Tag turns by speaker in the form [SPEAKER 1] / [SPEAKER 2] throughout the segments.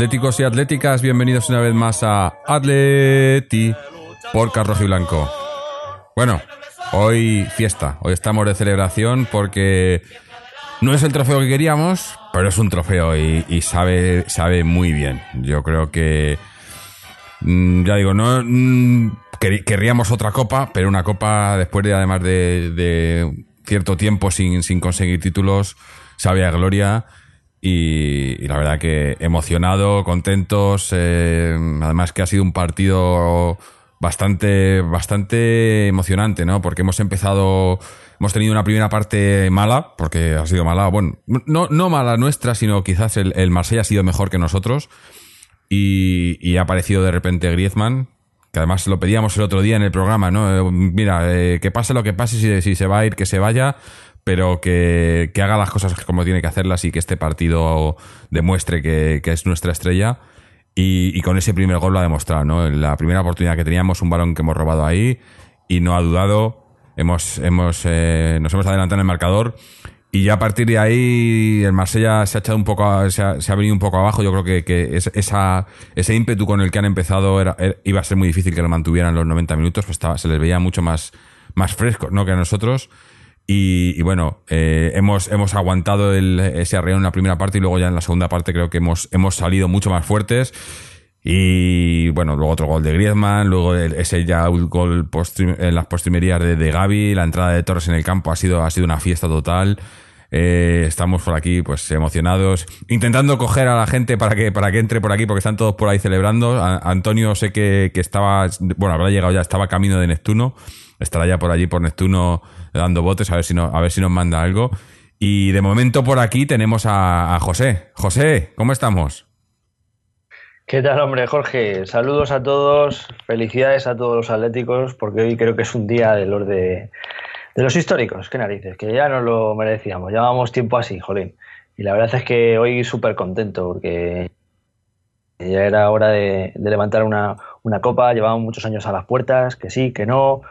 [SPEAKER 1] atléticos y atléticas, bienvenidos una vez más a Atleti por Carlos y Blanco. Bueno, hoy fiesta, hoy estamos de celebración porque no es el trofeo que queríamos, pero es un trofeo y, y sabe, sabe muy bien. Yo creo que, mm, ya digo, no mm, quer- querríamos otra copa, pero una copa después de además de, de cierto tiempo sin, sin conseguir títulos, sabe a gloria. Y, la verdad que emocionado, contentos. eh, además que ha sido un partido bastante, bastante emocionante, ¿no? Porque hemos empezado, hemos tenido una primera parte mala, porque ha sido mala, bueno, no, no mala nuestra, sino quizás el, el Marsella ha sido mejor que nosotros. Y, y ha aparecido de repente Griezmann, que además lo pedíamos el otro día en el programa, ¿no? Eh, mira, eh, que pase lo que pase, si, si se va a ir, que se vaya, pero que, que haga las cosas como tiene que hacerlas y que este partido demuestre que, que es nuestra estrella. Y, y con ese primer gol lo ha demostrado, ¿no? En la primera oportunidad que teníamos, un balón que hemos robado ahí y no ha dudado. Hemos, hemos, eh, nos hemos adelantado en el marcador y ya a partir de ahí el Marsella se ha echado un poco, se, ha, venido un poco abajo. Yo creo que, que es- esa, ese ímpetu con el que han empezado iba a ser muy difícil que lo mantuvieran los 90 minutos, pues estaba, se les veía mucho más, más frescos ¿no? que a nosotros. Y, bueno, eh, hemos, hemos aguantado el, ese arreo en la primera parte y luego ya en la segunda parte creo que hemos, hemos salido mucho más fuertes. Y bueno, luego otro gol de Griezmann, luego ese ya gol en las postrimerías de, de Gaby, la entrada de Torres en el campo ha sido, ha sido una fiesta total. Eh, estamos por aquí pues emocionados, intentando coger a la gente para que, para que entre por aquí, porque están todos por ahí celebrando. Antonio sé que, que estaba, bueno, habrá llegado ya, estaba camino de Neptuno, estará ya por allí por Neptuno dando botes, a ver si, no, a ver si nos manda algo. Y de momento por aquí tenemos a, José. José, ¿cómo estamos?
[SPEAKER 2] ¿Qué tal, hombre, Jorge? Saludos a todos, felicidades a todos los atléticos, porque hoy creo que es un día de los de, de los históricos, qué narices, que ya nos lo merecíamos, llevábamos tiempo así, jolín. Y la verdad es que hoy súper contento, porque ya era hora de, de levantar una, una copa, llevábamos muchos años a las puertas, que sí, que no.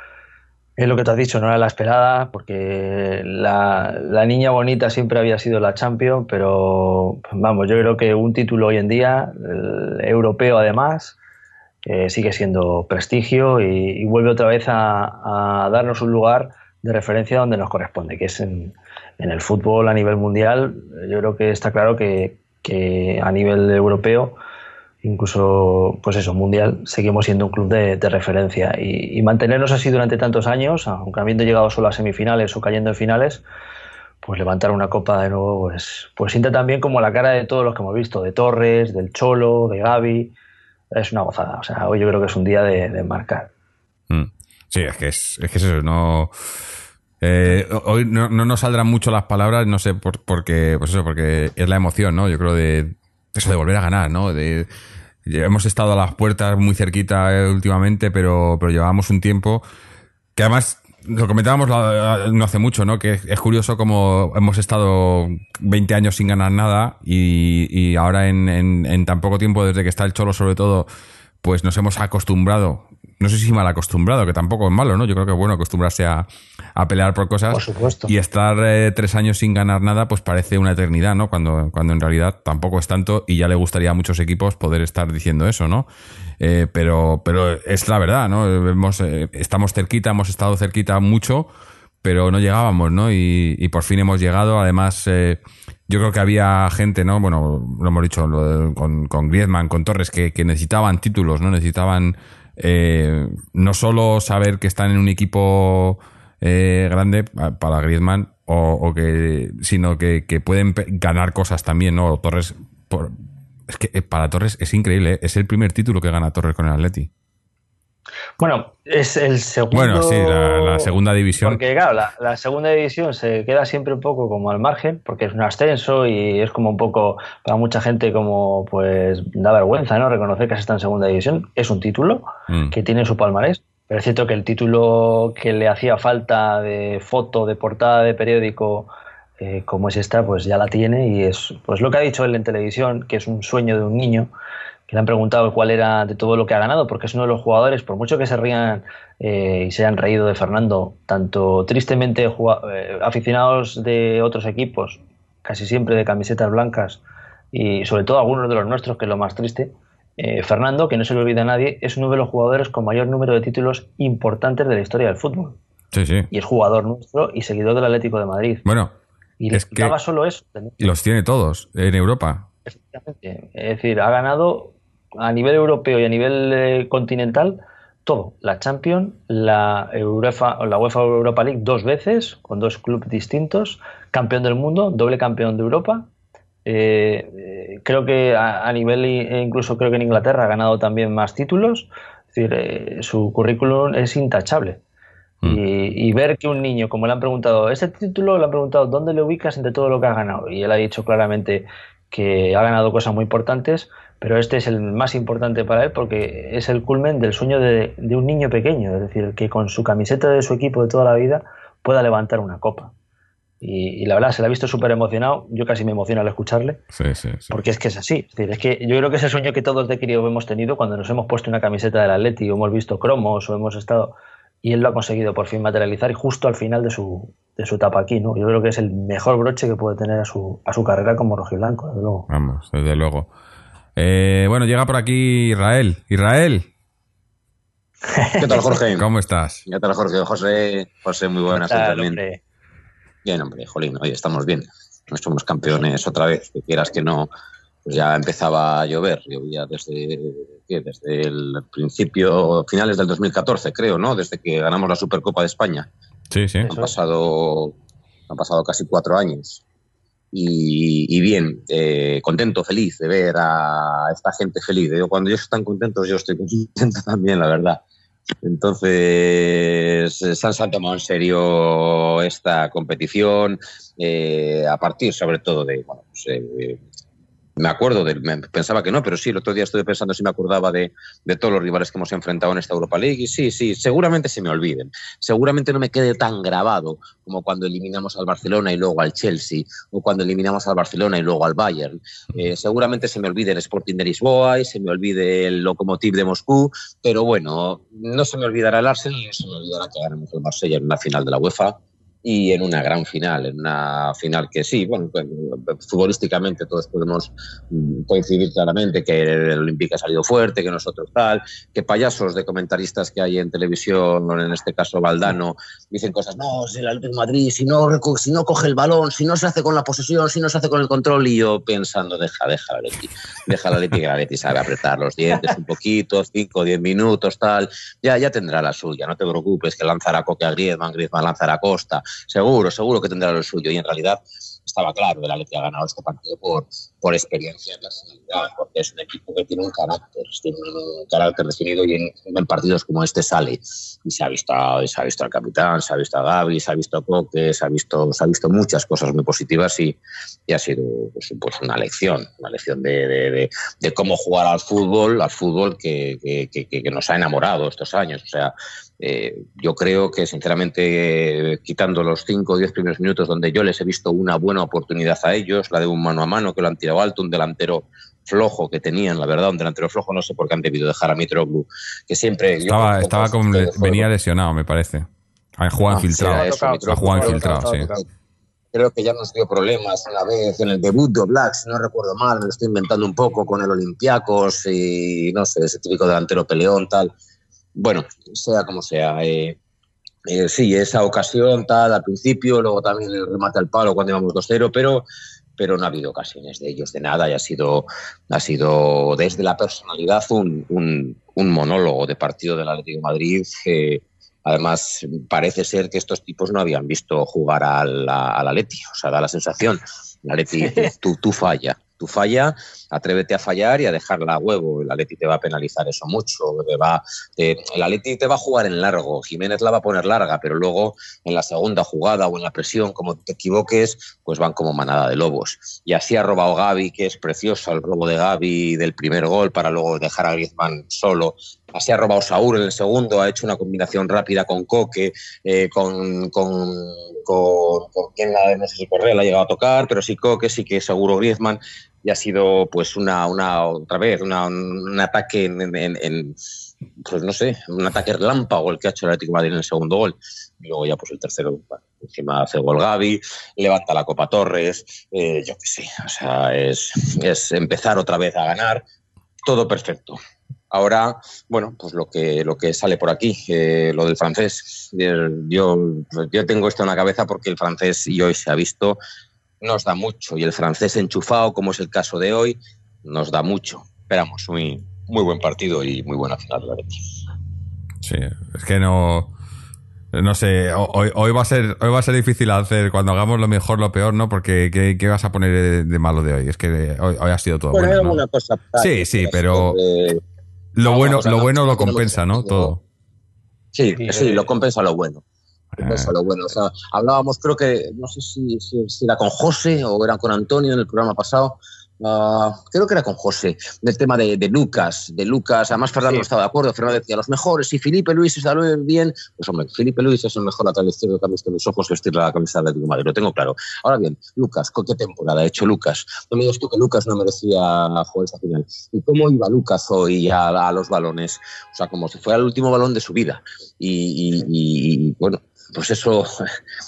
[SPEAKER 2] Es lo que tú has dicho, no era la esperada, porque la, la niña bonita siempre había sido la Champions, pero vamos, yo creo que un título hoy en día, europeo además, eh, sigue siendo prestigio y, y vuelve otra vez a, a darnos un lugar de referencia donde nos corresponde, que es en, en el fútbol a nivel mundial. Yo creo que está claro que, que a nivel europeo incluso, pues eso, mundial, seguimos siendo un club de, referencia. Y, mantenernos así durante tantos años, aunque habiendo llegado solo a semifinales o cayendo en finales, pues levantar una copa de nuevo, pues, pues sienta también como la cara de todos los que hemos visto, de Torres, del Cholo, de Gaby. Es una gozada. O sea, hoy yo creo que es un día de, de marcar.
[SPEAKER 1] Mm. Sí, es que es, es que es eso, no. eh, hoy no, no nos saldrán mucho las palabras, no sé, por, porque, pues eso, porque es la emoción, ¿no? Yo creo de eso de volver a ganar, ¿no? Hemos estado a las puertas muy cerquita eh, últimamente, pero, pero llevábamos un tiempo que además lo comentábamos no hace mucho, ¿no? Que es, curioso como hemos estado 20 años sin ganar nada y, ahora en tan poco tiempo, desde que está el Cholo sobre todo, pues nos hemos acostumbrado, no sé si mal acostumbrado, que tampoco es malo, ¿no? Yo creo que es bueno acostumbrarse a, a pelear por cosas.
[SPEAKER 2] Por supuesto.
[SPEAKER 1] Y estar eh, tres años sin ganar nada, pues parece una eternidad, ¿no? Cuando, cuando en realidad tampoco es tanto y ya le gustaría a muchos equipos poder estar diciendo eso, ¿no? Eh, pero, pero es la verdad, ¿no? Hemos, eh, estamos cerquita, hemos estado cerquita mucho, pero no llegábamos, ¿no? Y, y por fin hemos llegado. Además, eh, yo creo que había gente, ¿no? Bueno, lo hemos dicho con, con Griezmann, con Torres, que, que necesitaban títulos, ¿no? Necesitaban eh, no solo saber que están en un equipo eh, grande pa- para Griezmann, o, que, sino que, que pueden ganar cosas también, ¿no? Torres, por- es que eh, para Torres es increíble, ¿eh? es el primer título que gana Torres con el Atleti.
[SPEAKER 2] Bueno, es el segundo.
[SPEAKER 1] Bueno, sí, la, la segunda división.
[SPEAKER 2] Porque, claro, la, la segunda división se queda siempre un poco como al margen, porque es un ascenso y es como un poco, para mucha gente, como pues da vergüenza, ¿no? Reconocer que se está en segunda división. Es un título
[SPEAKER 1] Mm.
[SPEAKER 2] que tiene su palmarés, pero es cierto que el título que le hacía falta de foto, de portada de periódico eh, como es esta, pues ya la tiene y es pues lo que ha dicho él en televisión, que es un sueño de un niño, que le han preguntado cuál era de todo lo que ha ganado, porque es uno de los jugadores, por mucho que se rían eh, y se hayan reído de Fernando, tanto tristemente eh, aficionados de otros equipos, casi siempre de camisetas blancas, y sobre todo algunos de los nuestros, que es lo más triste, eh, Fernando, que no se le olvida a nadie, es uno de los jugadores con mayor número de títulos importantes de la historia del fútbol.
[SPEAKER 1] Sí, sí.
[SPEAKER 2] Y es jugador nuestro y seguidor del Atlético de Madrid.
[SPEAKER 1] Bueno,
[SPEAKER 2] y es que solo eso.
[SPEAKER 1] Los tiene todos en Europa.
[SPEAKER 2] Es decir, ha ganado a nivel europeo y a nivel eh, continental todo. La Champions, la UEFA, la UEFA Europa League dos veces, con dos clubes distintos, campeón del mundo, doble campeón de Europa. Eh, creo que a, nivel, e incluso creo que en Inglaterra ha ganado también más títulos. Es decir, eh, su currículum es intachable. Mm. Y, ver que un niño, como le han preguntado, ese título le han preguntado dónde le ubicas entre todo lo que ha ganado. Y él ha dicho claramente que ha ganado cosas muy importantes, pero este es el más importante para él porque es el culmen del sueño de, un niño pequeño, es decir, que con su camiseta de su equipo de toda la vida pueda levantar una copa. Y, la verdad, se la ha visto súper emocionado. Yo casi me emociono al escucharle.
[SPEAKER 1] Sí, sí,
[SPEAKER 2] Porque es que es así. Es, decir, es que yo creo que es el sueño que todos de querido hemos tenido cuando nos hemos puesto una camiseta del Atleti o hemos visto cromos o hemos estado. Y él lo ha conseguido por fin materializar y justo al final de su, de su etapa aquí. ¿no? Yo creo que es el mejor broche que puede tener a su, a su carrera como rojiblanco, desde luego.
[SPEAKER 1] Vamos, desde luego. Eh, bueno, llega por aquí Israel. Israel.
[SPEAKER 3] ¿Qué tal, Jorge?
[SPEAKER 1] ¿Cómo estás?
[SPEAKER 3] ¿Qué tal, Jorge? José, José muy buenas también. Bien, hombre, jolín, oye, estamos bien. No somos campeones otra vez, que quieras que no, pues ya empezaba a llover. Llovía desde, desde el principio, finales del 2014, creo, ¿no? Desde que ganamos la Supercopa de España.
[SPEAKER 1] Sí, sí.
[SPEAKER 3] Han pasado, han pasado casi cuatro años. Y, bien, eh, contento, feliz de ver a esta gente feliz. cuando ellos están contentos, yo estoy contento también, la verdad. Entonces, se han tomado en serio esta competición, eh, a partir sobre todo de, bueno, pues, eh, me acuerdo, de, pensaba que no, pero sí, el otro día estuve pensando si me acordaba de, todos los rivales que hemos enfrentado en esta Europa League y sí, sí, seguramente se me olviden. Seguramente no me quede tan grabado como cuando eliminamos al Barcelona y luego al Chelsea o cuando eliminamos al Barcelona y luego al Bayern. Eh, seguramente se me olvide el Sporting de Lisboa y se me olvide el Lokomotiv de Moscú, pero bueno, no se me olvidará el Arsenal y no se me olvidará que ganamos el Marsella en una final de la UEFA y en una gran final, en una final que sí, bueno, pues, futbolísticamente todos podemos mm, coincidir claramente que el Olímpico ha salido fuerte, que nosotros tal, que payasos de comentaristas que hay en televisión, en este caso Valdano, dicen cosas, no, es el Atlético Madrid, si no, si no coge el balón, si no se hace con la posesión, si no se hace con el control, y yo pensando, deja, deja la Leti, deja la Leti, que la Leti sabe apretar los dientes un poquito, 5, 10 minutos, tal, ya, ya tendrá la suya, no te preocupes, que lanzará Coque a Griezmann, Griezmann lanzará Costa, seguro, seguro que tendrá lo suyo. Y en realidad estaba claro, el Atleti ha ganado este partido por, por experiencia y personalidad, porque es un equipo que tiene un carácter, tiene un carácter definido y en, partidos como este sale. Y se ha visto, se ha visto al capitán, se ha visto a Gaby, se ha visto a Coque, se ha visto, se ha visto muchas cosas muy positivas y, y ha sido pues, pues una lección, una lección de, de, de, cómo jugar al fútbol, al fútbol que, que, que, nos ha enamorado estos años. O sea, eh, yo creo que, sinceramente, quitando los 5 o 10 primeros minutos donde yo les he visto una buena oportunidad a ellos, la de un mano a mano que lo han tirado alto, un delantero flojo que tenían, la verdad, un delantero flojo, no sé por qué han debido dejar a Mitroglou, que siempre...
[SPEAKER 1] Estaba, estaba con, venía lesionado, me parece. Ha jugado ah, infiltrado. ha jugado infiltrado, sí.
[SPEAKER 3] Creo que ya nos dio problemas una vez en el debut de Black, si no recuerdo mal, me lo estoy inventando un poco con el Olympiacos y no sé, ese típico delantero peleón, tal bueno, sea como sea. Eh, eh, sí, esa ocasión tal al principio, luego también el remate al palo cuando íbamos 2-0, pero, pero no ha habido ocasiones de ellos de nada y ha sido, ha sido desde la personalidad un, un, monólogo de partido del Atlético de Madrid. además, parece ser que estos tipos no habían visto jugar al, al Atleti, o sea, da la sensación. El Atleti, tú, tú falla, tú falla, atrévete a fallar y a dejarla a huevo. El Atleti te va a penalizar eso mucho. Te va, el Atleti te va a jugar en largo. Jiménez la va a poner larga, pero luego en la segunda jugada o en la presión, como te equivoques, pues van como manada de lobos. Y así ha robado Gaby, que es precioso el robo de Gaby del primer gol para luego dejar a Griezmann solo Así ha robado Saúl en el segundo, ha hecho una combinación rápida con Coque, eh, con, con, con, con quien la, no sé si Correa ha llegado a tocar, pero sí Coque, sí que seguro Griezmann, y ha sido pues una, una otra vez, una, un ataque en, pues no sé, un ataque relámpago el que ha hecho el Atlético Madrid en el segundo gol. Y luego ya pues el tercero, encima hace gol Gaby, levanta la Copa Torres, eh, yo qué sé, o sea, es, es empezar otra vez a ganar, todo perfecto. Ahora, bueno, pues lo que, lo que sale por aquí, eh, lo del francés. Yo, yo tengo esto en la cabeza porque el francés, y hoy se ha visto, nos da mucho. Y el francés enchufado, como es el caso de hoy, nos da mucho. Esperamos muy, muy buen partido y muy buena final. La
[SPEAKER 1] sí, es que no. No sé, hoy, hoy, va a ser, hoy va a ser difícil hacer cuando hagamos lo mejor, lo peor, ¿no? Porque ¿qué, qué vas a poner de, de, malo de hoy? Es que hoy, hoy ha sido todo
[SPEAKER 3] bueno.
[SPEAKER 1] bueno ¿no?
[SPEAKER 3] cosa
[SPEAKER 1] sí, sí, pero de... lo bueno, lo bueno lo compensa, ¿no? Todo.
[SPEAKER 3] Sí, sí, lo compensa lo bueno. Compensa lo bueno. O sea, hablábamos, creo que, no sé si, si, si era con José o era con Antonio en el programa pasado, Uh, creo que era con José, del tema de, de Lucas, de Lucas, además Fernando sí. no estaba de acuerdo, Fernando decía, los mejores, y Felipe Luis está bien, pues hombre, Felipe Luis es el mejor lateral izquierdo que ha visto en mis ojos vestir la camisa de Atlético Madrid, lo tengo claro. Ahora bien, Lucas, ¿con qué temporada ha hecho Lucas? No me digas tú que Lucas no merecía jugar esta final. ¿Y cómo iba Lucas hoy a, a los balones? O sea, como si fuera el último balón de su vida. Y, y, y bueno, pues eso,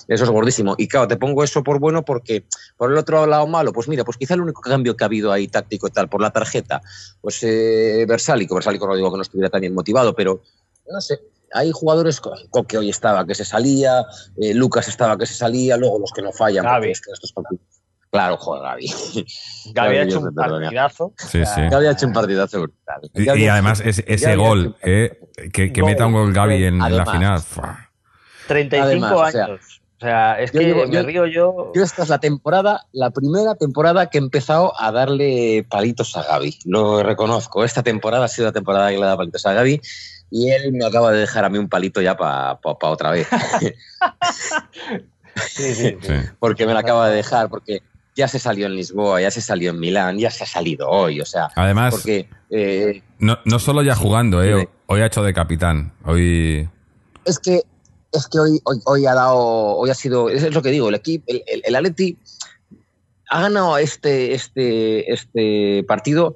[SPEAKER 3] eso es gordísimo. Y claro, te pongo eso por bueno porque por el otro lado malo, pues mira, pues quizá el único cambio que ha habido ahí táctico y tal, por la tarjeta, pues eh, Versálico, Versálico no digo que no estuviera tan bien motivado, pero no sé, hay jugadores, Coque hoy estaba que se salía, eh, Lucas estaba que se salía, luego los que no fallan.
[SPEAKER 2] Gaby.
[SPEAKER 3] Es que estos partidos... Claro, joder, Gaby.
[SPEAKER 2] Gaby ha hecho un partidazo.
[SPEAKER 1] Sí, sí.
[SPEAKER 3] Gaby ha hecho un partidazo brutal.
[SPEAKER 1] Y, y además ese, ese gol, eh, que, que meta un gol Gaby en, en la final. Fua.
[SPEAKER 2] 35 Además, años. O sea, o sea es que digo, me
[SPEAKER 3] yo,
[SPEAKER 2] río yo.
[SPEAKER 3] Yo esta es la temporada, la primera temporada que he empezado a darle palitos a Gaby. Lo reconozco. Esta temporada ha sido la temporada que le he dado palitos a Gaby y él me acaba de dejar a mí un palito ya para pa, pa otra vez.
[SPEAKER 2] sí, sí, sí.
[SPEAKER 3] Porque me la acaba de dejar, porque ya se salió en Lisboa, ya se salió en Milán, ya se ha salido hoy, o sea,
[SPEAKER 1] además,
[SPEAKER 3] porque eh,
[SPEAKER 1] no, no solo ya jugando, eh, hoy ha hecho de capitán, hoy
[SPEAKER 3] es que es que hoy, hoy, hoy, ha dado, hoy ha sido, es lo que digo, el equipo, el, el, el Atleti ha ganado este, este, este partido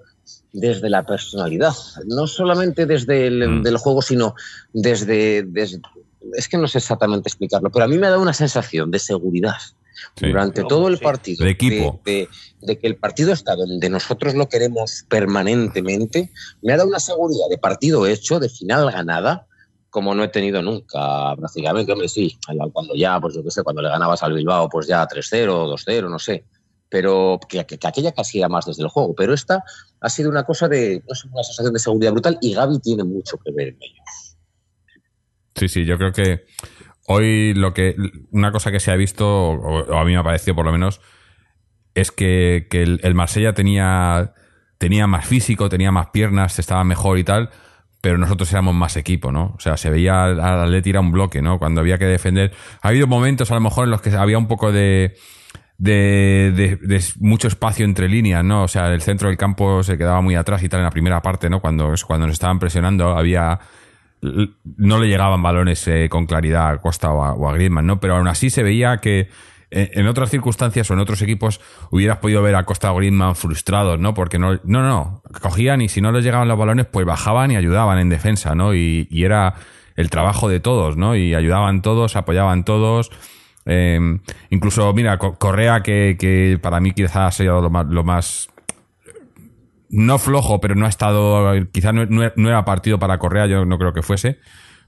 [SPEAKER 3] desde la personalidad, no solamente desde el mm. del juego, sino desde, desde, es que no sé exactamente explicarlo, pero a mí me ha dado una sensación de seguridad. Sí. durante no, todo el partido
[SPEAKER 1] de equipo
[SPEAKER 3] de, de, de, que el partido está donde nosotros lo queremos permanentemente me ha dado una seguridad de partido hecho de final ganada como no he tenido nunca prácticamente hombre sí cuando ya pues yo qué sé cuando le ganabas al Bilbao pues ya 3-0 2-0 no sé pero que, que, que, aquella casi era más desde el juego pero esta ha sido una cosa de no sé, una sensación de seguridad brutal y Gaby tiene mucho que ver en ello.
[SPEAKER 1] Sí sí yo creo que hoy lo que una cosa que se ha visto o, a mí me ha parecido por lo menos es que, que el, el, Marsella tenía tenía más físico tenía más piernas estaba mejor y tal pero nosotros éramos más equipo no o sea se veía al Atleti era un bloque no cuando había que defender ha habido momentos a lo mejor en los que había un poco de de, de, de, mucho espacio entre líneas, ¿no? O sea, el centro del campo se quedaba muy atrás y tal en la primera parte, ¿no? Cuando, cuando nos estaban presionando había no le llegaban balones eh, con claridad a Costa o a, o a, Griezmann, ¿no? Pero aún así se veía que en otras circunstancias o en otros equipos hubieras podido ver a Costa o Griezmann frustrados, ¿no? Porque no, no, no, cogían y si no les llegaban los balones, pues bajaban y ayudaban en defensa, ¿no? Y, y era el trabajo de todos, ¿no? Y ayudaban todos, apoyaban todos. Eh, incluso, mira, Correa, que, que para mí quizás ha sido lo más, lo más no flojo, pero no ha estado, quizá no, no, era partido para Correa, yo no creo que fuese,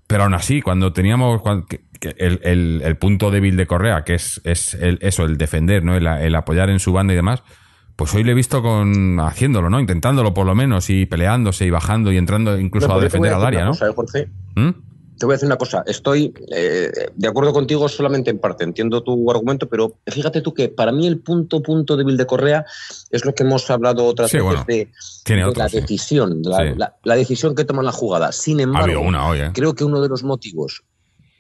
[SPEAKER 1] pero aún así, cuando teníamos cuando, que, que el, el, el, punto débil de Correa, que es, es el, eso, el defender, ¿no? El, el, apoyar en su banda y demás, pues hoy le he visto con haciéndolo, ¿no? Intentándolo por lo menos y peleándose y bajando y entrando incluso a defender al área, ¿no?
[SPEAKER 3] Cosa, Jorge. ¿Mm? Te voy a decir una cosa, estoy eh, de acuerdo contigo solamente en parte, entiendo tu argumento, pero fíjate tú que para mí el punto punto débil de Correa es lo que hemos hablado otras
[SPEAKER 1] sí,
[SPEAKER 3] veces
[SPEAKER 1] bueno,
[SPEAKER 3] de,
[SPEAKER 1] de
[SPEAKER 3] otro, la
[SPEAKER 1] sí.
[SPEAKER 3] decisión, la,
[SPEAKER 1] Sí.
[SPEAKER 3] la, la, decisión que toma la jugada. Sin embargo,
[SPEAKER 1] una hoy, ¿eh?
[SPEAKER 3] creo que uno de los motivos,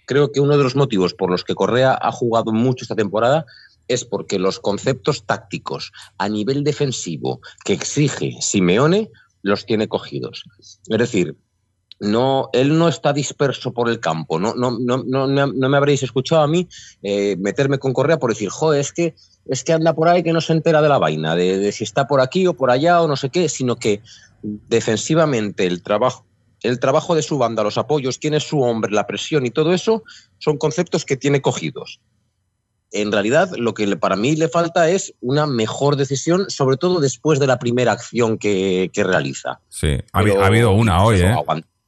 [SPEAKER 3] creo que uno de los motivos por los que Correa ha jugado mucho esta temporada es porque los conceptos tácticos a nivel defensivo que exige Simeone los tiene cogidos. Es decir, no, él no está disperso por el campo. No, no, no, no, no me habréis escuchado a mí eh, meterme con Correa por decir, joder, es que, es que anda por ahí que no se entera de la vaina, de, de si está por aquí o por allá o no sé qué, sino que defensivamente el trabajo, el trabajo de su banda, los apoyos, quién es su hombre, la presión y todo eso, son conceptos que tiene cogidos. En realidad, lo que para mí le falta es una mejor decisión, sobre todo después de la primera acción que, que realiza.
[SPEAKER 1] Sí, ha, ha, habido una hoy, ¿eh?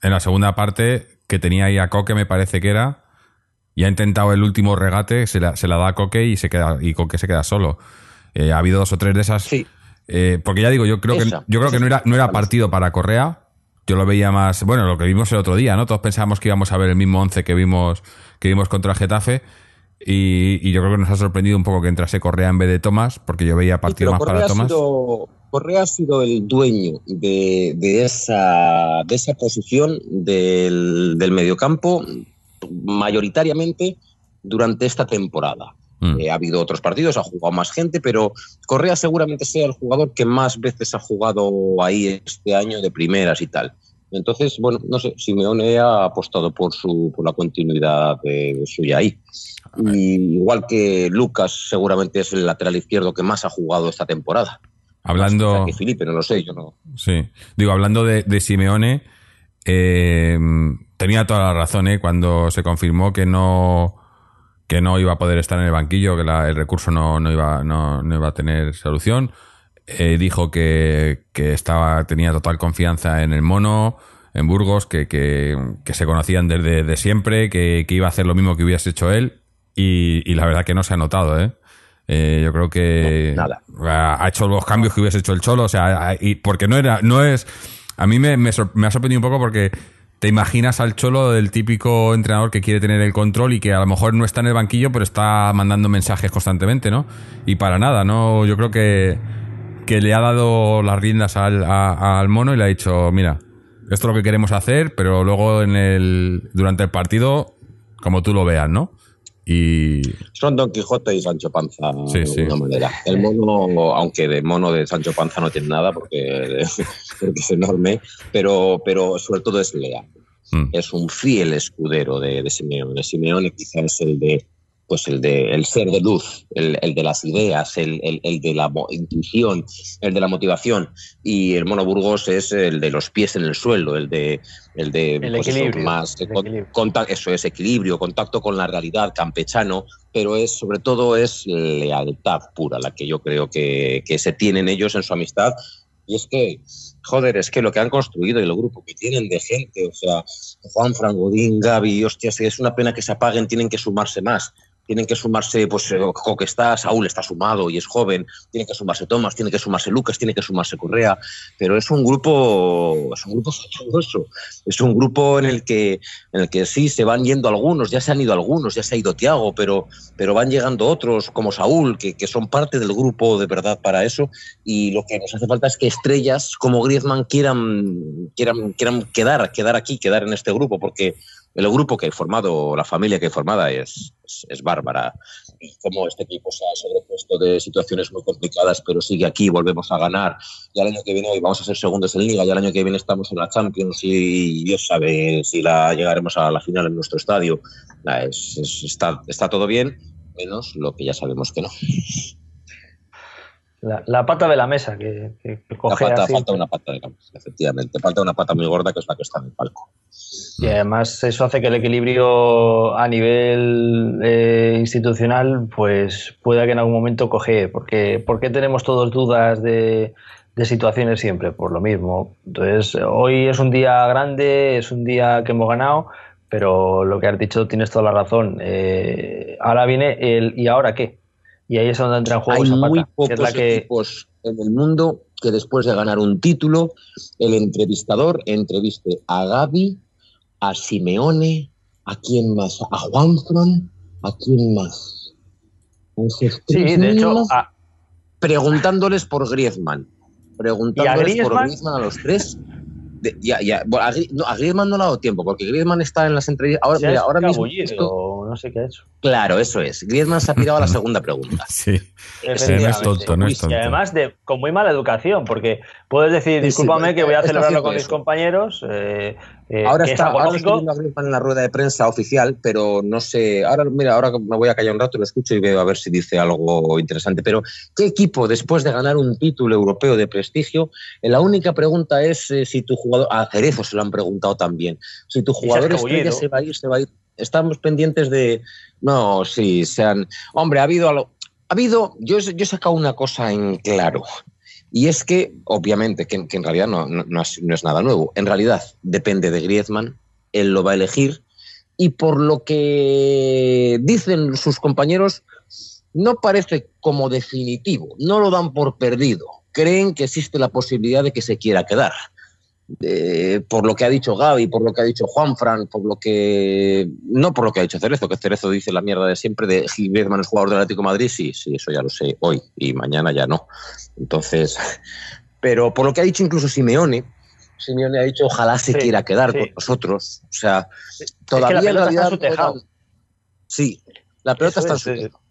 [SPEAKER 1] En la segunda parte, que tenía ahí a Coque, me parece que era, y ha intentado el último regate, se la, se la da a Coque y, se queda, y Coque se queda solo. Eh, ha habido dos o tres de esas.
[SPEAKER 3] Sí.
[SPEAKER 1] Eh, porque ya digo, yo creo Esa. que, yo creo que no, era, no era partido para Correa. Yo lo veía más, bueno, lo que vimos el otro día, ¿no? Todos pensábamos que íbamos a ver el mismo once que vimos, que vimos contra el Getafe. Y, y, yo creo que nos ha sorprendido un poco que entrase Correa en vez de Tomás, porque yo veía partido
[SPEAKER 3] sí,
[SPEAKER 1] más
[SPEAKER 3] Correa
[SPEAKER 1] para Tomás.
[SPEAKER 3] Sido, Correa ha sido el dueño de, de, esa, de esa posición del, del mediocampo mayoritariamente durante esta temporada. Mm. Eh, ha habido otros partidos, ha jugado más gente, pero Correa seguramente sea el jugador que más veces ha jugado ahí este año de primeras y tal. Entonces, bueno, no sé, Simeone ha apostado por su por la continuidad de, de suya ahí. Y igual que Lucas seguramente es el lateral izquierdo que más ha jugado esta temporada.
[SPEAKER 1] Hablando.
[SPEAKER 3] Que Felipe, no lo sé, yo no.
[SPEAKER 1] Sí. Digo, hablando de, de Simeone, eh, tenía toda la razón, ¿eh? Cuando se confirmó que no que no iba a poder estar en el banquillo, que la, el recurso no, no, iba, no, no, iba a tener solución. Eh, dijo que, que, estaba, tenía total confianza en el mono, en Burgos, que, que, que se conocían desde de siempre, que, iba a hacer lo mismo que hubiese hecho él. Y, y la verdad que no se ha notado, ¿eh? Eh, yo creo que
[SPEAKER 3] no,
[SPEAKER 1] ha hecho los cambios que hubiese hecho el Cholo, o sea, y porque no era, no es, a mí me, me, me, ha sorprendido un poco porque te imaginas al Cholo del típico entrenador que quiere tener el control y que a lo mejor no está en el banquillo, pero está mandando mensajes constantemente, ¿no? Y para nada, ¿no? Yo creo que, que le ha dado las riendas al, a, al mono y le ha dicho, mira, esto es lo que queremos hacer, pero luego en el, durante el partido, como tú lo veas, ¿no? Y...
[SPEAKER 3] Son Don Quijote y Sancho Panza,
[SPEAKER 1] sí,
[SPEAKER 3] de
[SPEAKER 1] sí.
[SPEAKER 3] alguna manera. El mono, aunque de mono de Sancho Panza no tiene nada porque, porque es enorme, pero, pero sobre todo es leal. Mm. Es un fiel escudero de, de Simeone. Simeone quizás es el de pues el de el ser de luz, el, el de las ideas, el, el, el, de la intuición, el de la motivación. Y el Mono Burgos es el de los pies en el suelo, el de el de pues
[SPEAKER 2] equilibrio,
[SPEAKER 3] eso, más con,
[SPEAKER 2] equilibrio.
[SPEAKER 3] Contacto, eso es equilibrio, contacto con la realidad, campechano, pero es sobre todo es lealtad pura la que yo creo que, que se tienen ellos en su amistad. Y es que, joder, es que lo que han construido y el grupo que tienen de gente, o sea, Juan Frangodín, Gaby, hostias, es una pena que se apaguen, tienen que sumarse más tienen que sumarse, pues que está, Saúl está sumado y es joven, tiene que sumarse Tomás, tiene que sumarse Lucas, tiene que sumarse Correa, pero es un grupo, es un grupo fabuloso, es un grupo en el que, en el que sí se van yendo algunos, ya se han ido algunos, ya se ha ido Tiago, pero, pero van llegando otros como Saúl, que, que son parte del grupo de verdad para eso, y lo que nos hace falta es que estrellas como Griezmann quieran, quieran, quieran quedar, quedar aquí, quedar en este grupo, porque el grupo que he formado, la familia que he formada es, es, es bárbara. Y como este equipo se ha sobrepuesto de situaciones muy complicadas, pero sigue aquí, volvemos a ganar. Y el año que viene hoy vamos a ser segundos en Liga, y el año que viene estamos en la Champions y Dios sabe si la llegaremos a la final en nuestro estadio. Es, es, está, está todo bien, menos lo que ya sabemos que no.
[SPEAKER 2] La, la, pata de la mesa que, que, que coge
[SPEAKER 3] falta,
[SPEAKER 2] así.
[SPEAKER 3] falta una pata de la mesa, efectivamente. Falta una pata muy gorda que es la que está en el palco.
[SPEAKER 2] Y además eso hace que el equilibrio a nivel eh, institucional pues pueda que en algún momento coge. Porque, ¿Por qué tenemos todos dudas de, de situaciones siempre? Por lo mismo. Entonces, hoy es un día grande, es un día que hemos ganado, pero lo que has dicho tienes toda la razón. Eh, ahora viene el ¿y ahora qué? Y ahí es donde entra en juego
[SPEAKER 3] Hay muy pocos
[SPEAKER 2] que es la que...
[SPEAKER 3] equipos en el mundo que después de ganar un título, el entrevistador entreviste a Gaby, a Simeone, a quién más, a Juanfran, a quién más.
[SPEAKER 2] Sí, de hecho, a...
[SPEAKER 3] preguntándoles por Griezmann, preguntándoles Griezmann? por Griezmann a los tres. De, ya, ya. Bueno, a, Griezmann no le ha dado tiempo, porque Griezmann está en las entrevistas. Ahora, mira, ahora mismo.
[SPEAKER 2] Esto, no sé qué ha hecho.
[SPEAKER 3] Claro, eso es. Griezmann se ha pirado a la segunda pregunta.
[SPEAKER 1] Sí. Sí, no es tonto, no es
[SPEAKER 2] Y
[SPEAKER 1] tonto.
[SPEAKER 2] además de con muy mala educación, porque puedes decir,
[SPEAKER 3] Sí, sí,
[SPEAKER 2] discúlpame que voy a celebrarlo con mis
[SPEAKER 3] eso.
[SPEAKER 2] compañeros, eh, eh,
[SPEAKER 3] Ahora
[SPEAKER 2] que
[SPEAKER 3] está,
[SPEAKER 2] es
[SPEAKER 3] ahora estoy a Griezmann en la rueda de prensa oficial, pero no sé. Ahora, mira, ahora me voy a callar un rato, lo escucho y veo a ver si dice algo interesante. Pero, ¿qué equipo, después de ganar un título europeo de prestigio, eh, la única pregunta es eh, si tu jugador. A Cerezo se lo han preguntado también. Si tu jugador estrella se va a ir, se va a ir. Estamos pendientes de. No, sí, sean. Hombre, ha habido algo. Ha habido. Yo, yo he sacado una cosa en claro. Y es que, obviamente, que, en realidad no, no es nada nuevo. En realidad, depende de Griezmann, él lo va a elegir. Y por lo que dicen sus compañeros, no parece como definitivo, no lo dan por perdido. Creen que existe la posibilidad de que se quiera quedar. Eh, por lo que ha dicho Gaby, por lo que ha dicho Juanfran, por lo que. No por lo que ha dicho Cerezo, que Cerezo dice la mierda de siempre de Griezmann es jugador del Atlético de Madrid, sí, sí, eso ya lo sé hoy y mañana ya no. Entonces, pero por lo que ha dicho incluso Simeone, Simeone ha dicho ojalá se
[SPEAKER 2] Sí,
[SPEAKER 3] quiera quedar
[SPEAKER 2] sí.
[SPEAKER 3] con nosotros. O sea,
[SPEAKER 2] Es que
[SPEAKER 3] todavía
[SPEAKER 2] la pelota
[SPEAKER 3] en
[SPEAKER 2] está en
[SPEAKER 3] realidad
[SPEAKER 2] su tejado.
[SPEAKER 3] Sí, la pelota
[SPEAKER 2] Eso
[SPEAKER 3] está en su tejado.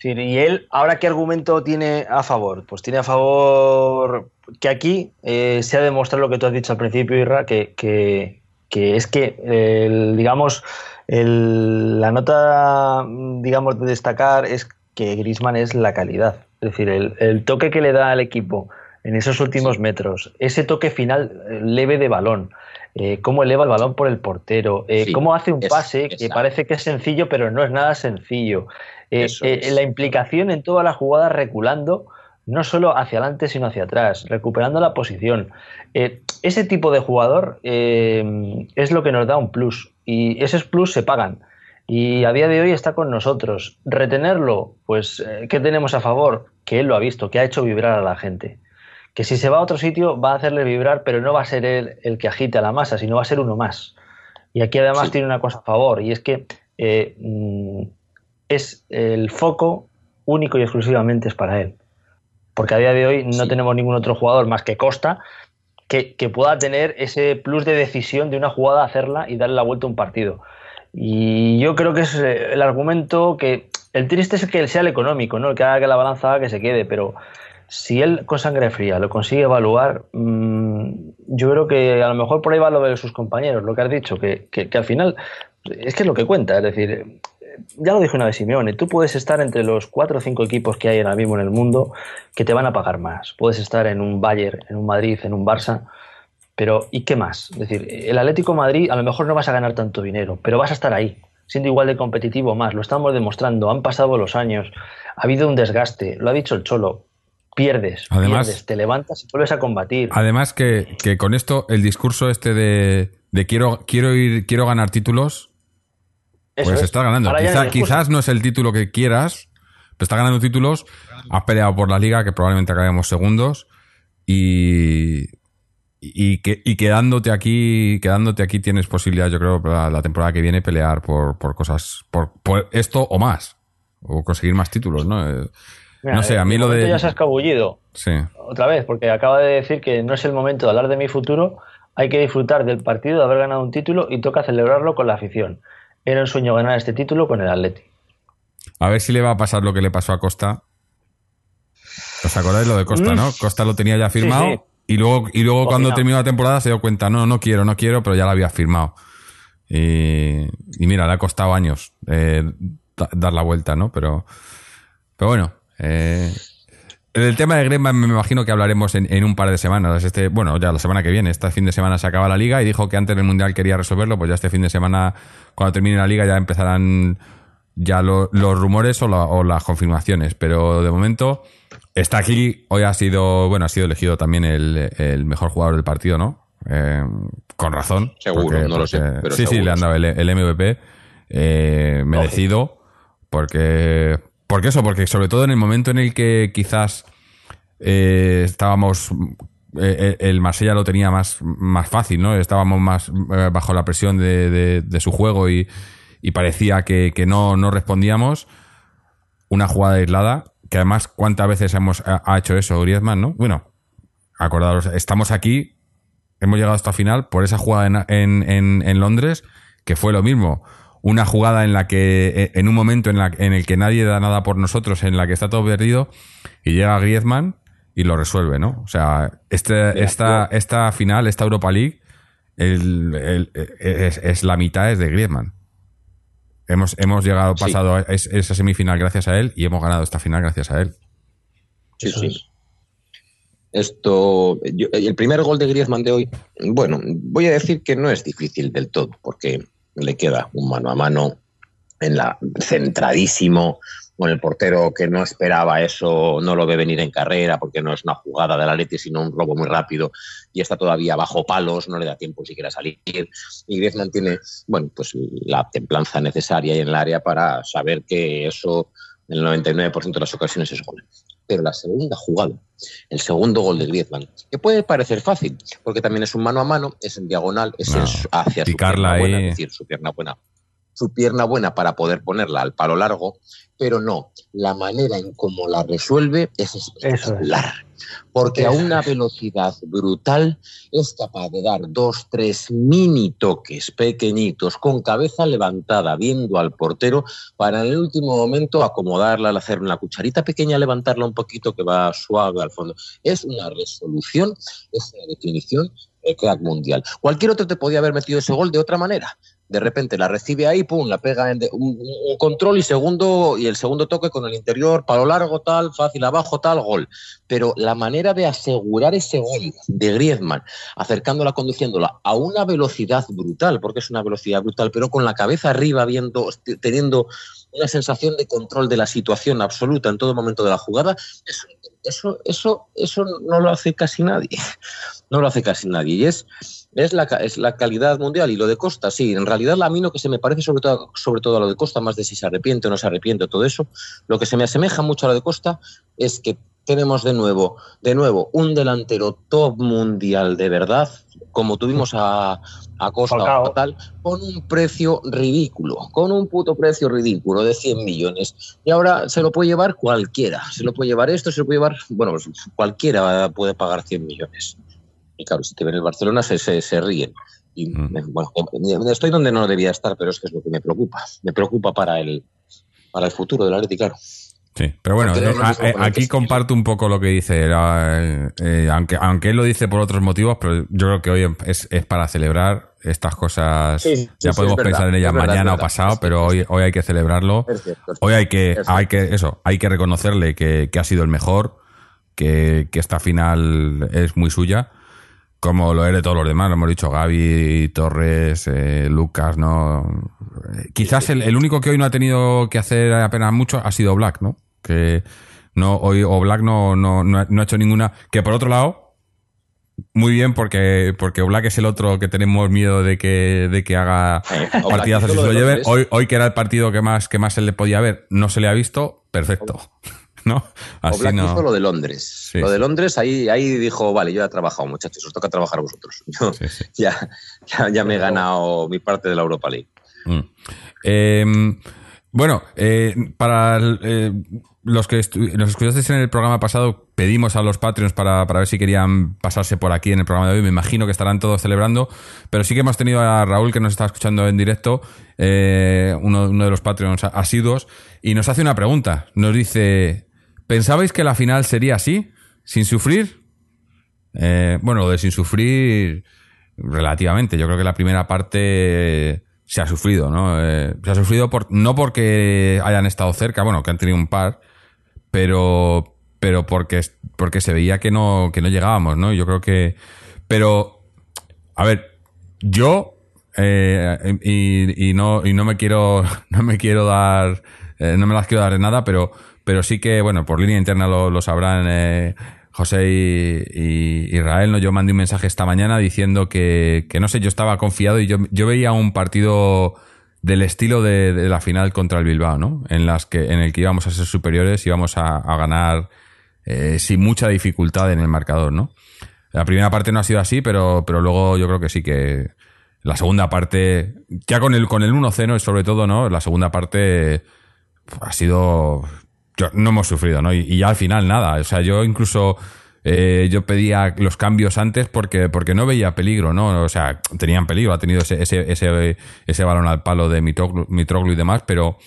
[SPEAKER 2] Sí, y él, ¿ahora qué argumento tiene a favor? Pues tiene a favor que aquí eh, se ha demostrado lo que tú has dicho al principio, Irra, que, que, que es que, el, digamos, el- la nota, digamos, de destacar es que Griezmann es la calidad. Es decir, el, el toque que le da al equipo en esos últimos metros, ese toque final eh, leve de balón, eh, cómo eleva el balón por el portero, eh,
[SPEAKER 3] Sí,
[SPEAKER 2] cómo hace un
[SPEAKER 3] es-
[SPEAKER 2] pase que parece que es sencillo, pero no es nada sencillo. Eh, eh, la implicación en toda la jugada reculando, no solo hacia adelante, sino hacia atrás, recuperando la posición. Eh, ese tipo de jugador es lo que nos da un plus y esos plus se pagan. Y a día de hoy está con nosotros. Retenerlo, pues, ¿qué tenemos a favor? Que él lo ha visto, que ha hecho vibrar a la gente. Que si se va a otro sitio va a hacerle vibrar, pero no va a ser él el que agite a la masa, sino va a ser uno más. Y aquí además
[SPEAKER 3] Sí.
[SPEAKER 2] tiene una cosa a favor, y es que eh, mm, es el foco único y exclusivamente es para él. Porque a día de hoy no
[SPEAKER 3] Sí.
[SPEAKER 2] tenemos ningún otro jugador más que Costa que, que pueda tener ese plus de decisión de una jugada, hacerla y darle la vuelta a un partido. Y yo creo que es eh, el argumento que. El triste es que él sea el económico, ¿no? El que haga que la balanza haga que se quede, pero si él con sangre fría lo consigue evaluar, mm, yo creo que a lo mejor por ahí va lo de sus compañeros, lo que has dicho, que, que- que al final es que es lo que cuenta, es decir, ya lo dijo una vez Simeone, tú puedes estar entre los cuatro o cinco equipos que hay ahora mismo en el mundo que te van a pagar más. Puedes estar en un Bayern, en un Madrid, en un Barça, pero ¿y qué más? Es decir, el Atlético de Madrid a lo mejor no vas a ganar tanto dinero, pero vas a estar ahí, siendo igual de competitivo o más. Lo estamos demostrando, han pasado los años, ha habido un desgaste, lo ha dicho el Cholo. Pierdes,
[SPEAKER 1] Además-
[SPEAKER 2] pierdes, te levantas y vuelves a combatir.
[SPEAKER 1] Además que, que con esto, el discurso este de, de quiero, quiero ir, quiero ganar títulos,
[SPEAKER 2] Eso
[SPEAKER 1] pues
[SPEAKER 2] es.
[SPEAKER 1] estás ganando. Quizá-
[SPEAKER 2] no
[SPEAKER 1] quizás no es el título que quieras, pero estás ganando títulos, has peleado por la liga, que probablemente acabemos segundos, y, y, que, y quedándote aquí, quedándote aquí tienes posibilidad, yo creo, para la temporada que viene pelear por, por cosas, por, por esto o más, o conseguir más títulos, ¿no? Eh,
[SPEAKER 2] Mira,
[SPEAKER 1] no sé, a mí lo de...
[SPEAKER 2] Ya se ha escabullido.
[SPEAKER 1] Sí.
[SPEAKER 2] otra vez, porque acaba de decir que no es el momento de hablar de mi futuro, hay que disfrutar del partido, de haber ganado un título y toca celebrarlo con la afición. Era un sueño ganar este título con el Atleti.
[SPEAKER 1] A ver si le va a pasar lo que le pasó a Costa. ¿Os acordáis lo de Costa,
[SPEAKER 2] Mm.
[SPEAKER 1] no? Costa lo tenía ya firmado
[SPEAKER 2] Sí, sí.
[SPEAKER 1] y luego, y luego cuando terminó la temporada se dio cuenta, no, no quiero, no quiero, pero ya la había firmado. Y, y mira, le ha costado años eh, da- dar la vuelta, ¿no? Pero, pero bueno, eh, el tema de Griezmann me imagino que hablaremos en, en un par de semanas. Este, bueno, ya la semana que viene. Este fin de semana se acaba la liga y dijo que antes del Mundial quería resolverlo. Pues ya este fin de semana, cuando termine la liga, ya empezarán ya lo- los rumores o, la- o las confirmaciones. Pero de momento está aquí. Hoy ha sido, bueno, ha sido elegido también el, el mejor jugador del partido, ¿no? Eh, con razón.
[SPEAKER 3] Seguro, no lo sé, pero
[SPEAKER 1] sí, sí, le han dado el, el MVP. eh, merecido. Porque, porque eso, porque sobre todo en el momento en el que quizás eh, estábamos eh, el Marsella lo tenía más, más fácil, ¿no? Estábamos más eh, bajo la presión de, de- su juego y, y parecía que, que no, no respondíamos. Una jugada aislada, que además, ¿cuántas veces hemos, ha, hecho eso Griezmann, no? Bueno, acordaros, estamos aquí, hemos llegado hasta final por esa jugada en, en- en Londres, que fue lo mismo. Una jugada en la que, eh, en un momento en, la, en el que nadie da nada por nosotros, en la que está todo perdido, y llega Griezmann y lo resuelve, ¿no? O sea, este, esta, esta final, esta Europa League, el- el- es, es la mitad es de Griezmann. Hemos, hemos llegado,
[SPEAKER 3] Sí.
[SPEAKER 1] pasado a es- esa semifinal gracias a él y hemos ganado esta final gracias a él.
[SPEAKER 3] Sí,
[SPEAKER 2] Eso
[SPEAKER 3] sí.
[SPEAKER 2] es.
[SPEAKER 3] Esto, yo- el primer gol de Griezmann de hoy, bueno, voy a decir que no es difícil del todo, porque le queda un mano a mano en la centradísimo con el portero que no esperaba eso, no lo ve venir en carrera porque no es una jugada de la Leti, sino un robo muy rápido y está todavía bajo palos, no le da tiempo siquiera a salir. Y Griezmann tiene, bueno, pues la templanza necesaria en el área para saber que eso en el 99% de las ocasiones es gol. Pero la segunda jugada, el segundo gol de Griezmann, que puede parecer fácil, porque también es un mano a mano, es en diagonal, es
[SPEAKER 1] No,
[SPEAKER 3] en su- hacia su pierna buena, es decir, su pierna buena su pierna buena para poder ponerla al palo largo, pero no, la manera en cómo la resuelve es espectacular. Porque a una
[SPEAKER 2] es.
[SPEAKER 3] velocidad brutal es capaz de dar dos, tres mini toques pequeñitos con cabeza levantada, viendo al portero, para en el último momento acomodarla, al hacer una cucharita pequeña, levantarla un poquito que va suave al fondo. Es una resolución, es una definición de crack mundial. Cualquier otro te podía haber metido ese gol de otra manera de repente la recibe ahí, pum, la pega en un control y segundo y el segundo toque con el interior, palo largo, tal, fácil abajo, tal, gol. Pero la manera de asegurar ese gol de Griezmann, acercándola, conduciéndola a una velocidad brutal, porque es una velocidad brutal, pero con la cabeza arriba, viendo, teniendo una sensación de control de la situación absoluta en todo momento de la jugada, eso, eso, eso, eso no lo hace casi nadie. No lo hace casi nadie. Y es es la, es la calidad mundial. Y lo de Costa, sí, en realidad a mí lo que se me parece sobre todo, sobre todo a lo de Costa, más de si se arrepiente o no se arrepiente, todo eso, lo que se me asemeja mucho a lo de Costa es que tenemos de nuevo, de nuevo, un delantero top mundial de verdad, como tuvimos a, a Costa
[SPEAKER 2] Falcao.
[SPEAKER 3] o tal, con un precio ridículo, con un puto precio ridículo de 100 millones. Y ahora se lo puede llevar cualquiera, se lo puede llevar esto, se lo puede llevar, bueno, pues cualquiera puede pagar 100 millones. Y claro, si te ven el Barcelona se, se, se ríen. Y
[SPEAKER 1] Mm.
[SPEAKER 3] bueno, estoy donde no debía estar, pero es que es lo que me preocupa. Me preocupa para el, para el futuro del Atleti, claro.
[SPEAKER 1] Sí, pero bueno, eh, eh, aquí comparto un poco lo que dice, eh, aunque, aunque él lo dice por otros motivos, pero yo creo que hoy es, es para celebrar estas cosas.
[SPEAKER 3] Sí, sí,
[SPEAKER 1] ya
[SPEAKER 3] sí,
[SPEAKER 1] podemos
[SPEAKER 3] verdad,
[SPEAKER 1] pensar en ellas
[SPEAKER 3] verdad,
[SPEAKER 1] mañana o pasado, pero hoy, hoy hay que celebrarlo.
[SPEAKER 3] Cierto,
[SPEAKER 1] Hoy hay que, hay que, eso, hay que reconocerle que, que ha sido el mejor, que, que esta final es muy suya, como lo es de todos los demás, lo hemos dicho, Gaby, Torres, eh, Lucas, ¿no? Eh, Quizás el, el único que hoy no ha tenido que hacer apenas mucho ha sido Black, ¿no? Que no, hoy, o Black no, no, no, ha, no ha hecho ninguna, que por otro lado, muy bien porque, porque Black es el otro que tenemos miedo de que, de que haga
[SPEAKER 3] Eh,
[SPEAKER 1] y
[SPEAKER 3] Black
[SPEAKER 1] se lo
[SPEAKER 3] hizo lo de
[SPEAKER 1] lleve.
[SPEAKER 3] Londres.
[SPEAKER 1] Hoy, hoy que era el partido que más, que más se le podía ver, no se le ha visto, perfecto. ¿No?
[SPEAKER 3] O
[SPEAKER 1] Así
[SPEAKER 3] Black
[SPEAKER 1] no.
[SPEAKER 3] hizo lo de Londres.
[SPEAKER 1] Sí,
[SPEAKER 3] lo de. Londres, ahí, ahí dijo, vale, yo ya he trabajado, muchachos, os toca trabajar a vosotros. Yo
[SPEAKER 1] Sí, sí.
[SPEAKER 3] ya, ya, ya me he ganado mi parte de la Europa League.
[SPEAKER 1] Mm. Eh, bueno, eh, para eh, los que los escuchasteis en el programa pasado, pedimos a los Patreons para, para ver si querían pasarse por aquí en el programa de hoy. Me imagino que estarán todos celebrando, pero sí que hemos tenido a Raúl que nos está escuchando en directo, eh, uno, uno de los Patreons asiduos, y nos hace una pregunta. Nos dice: ¿Pensabais que la final sería así? ¿Sin sufrir? Eh, bueno, lo de sin sufrir, relativamente. Yo creo que la primera parte se ha sufrido, ¿no? Eh, se ha sufrido por, no porque hayan estado cerca, bueno, que han tenido un par, pero, pero porque, porque se veía que no, que no llegábamos, ¿no? Yo creo que. Pero, a ver, yo. eh, y, y no, y no me quiero. No me quiero dar. no me las quiero dar de nada, pero, pero sí que, bueno, por línea interna lo, lo sabrán eh, José y, y Israel, ¿no? Yo mandé un mensaje esta mañana diciendo que, que no sé, yo estaba confiado y yo, yo veía un partido del estilo de, la final contra el Bilbao, ¿no? En las que, en el que íbamos a ser superiores, íbamos a, a ganar eh, sin mucha dificultad en el marcador, ¿no? La primera parte no ha sido así, pero, pero luego yo creo que sí que la segunda parte, ya con el, con el 1-0 y sobre todo, ¿no? La segunda parte ha sido. No hemos sufrido, ¿no? Y, y al final nada. O sea, yo incluso eh, yo pedía los cambios antes porque, porque no veía peligro, ¿no? O sea, tenían peligro, ha tenido ese, ese, ese, ese balón al palo de Mitroglu, Mitroglu y demás, pero,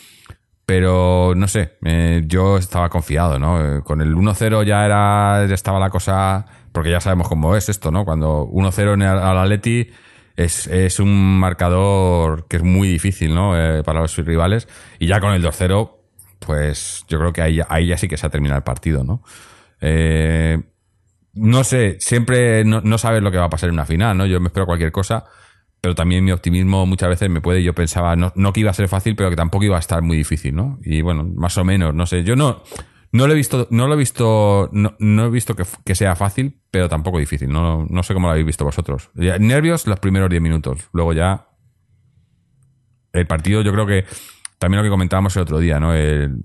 [SPEAKER 1] pero no sé, eh, yo estaba confiado, ¿no? Eh, Con el 1-0 ya era, ya estaba la cosa, porque ya sabemos cómo es esto, ¿no? Cuando 1-0 en el- al Atleti es, es un marcador que es muy difícil, ¿no? Para los rivales, y ya con el 2-0, pues yo creo que ahí, ahí ya sí que se ha terminado el partido, ¿no? Eh, no sé, siempre no, no sabes lo que va a pasar en una final, ¿no? Yo me espero cualquier cosa, pero también mi optimismo muchas veces me puede, yo pensaba, no, no que iba a ser fácil, pero que tampoco iba a estar muy difícil, ¿no? Y bueno, más o menos, no sé, yo no, no lo he visto, no lo he visto, no, no he visto que, que sea fácil, pero tampoco difícil, no, no sé cómo lo habéis visto vosotros. Nervios los primeros 10 minutos, luego ya el partido yo creo que también lo que comentábamos el otro día, ¿no? El,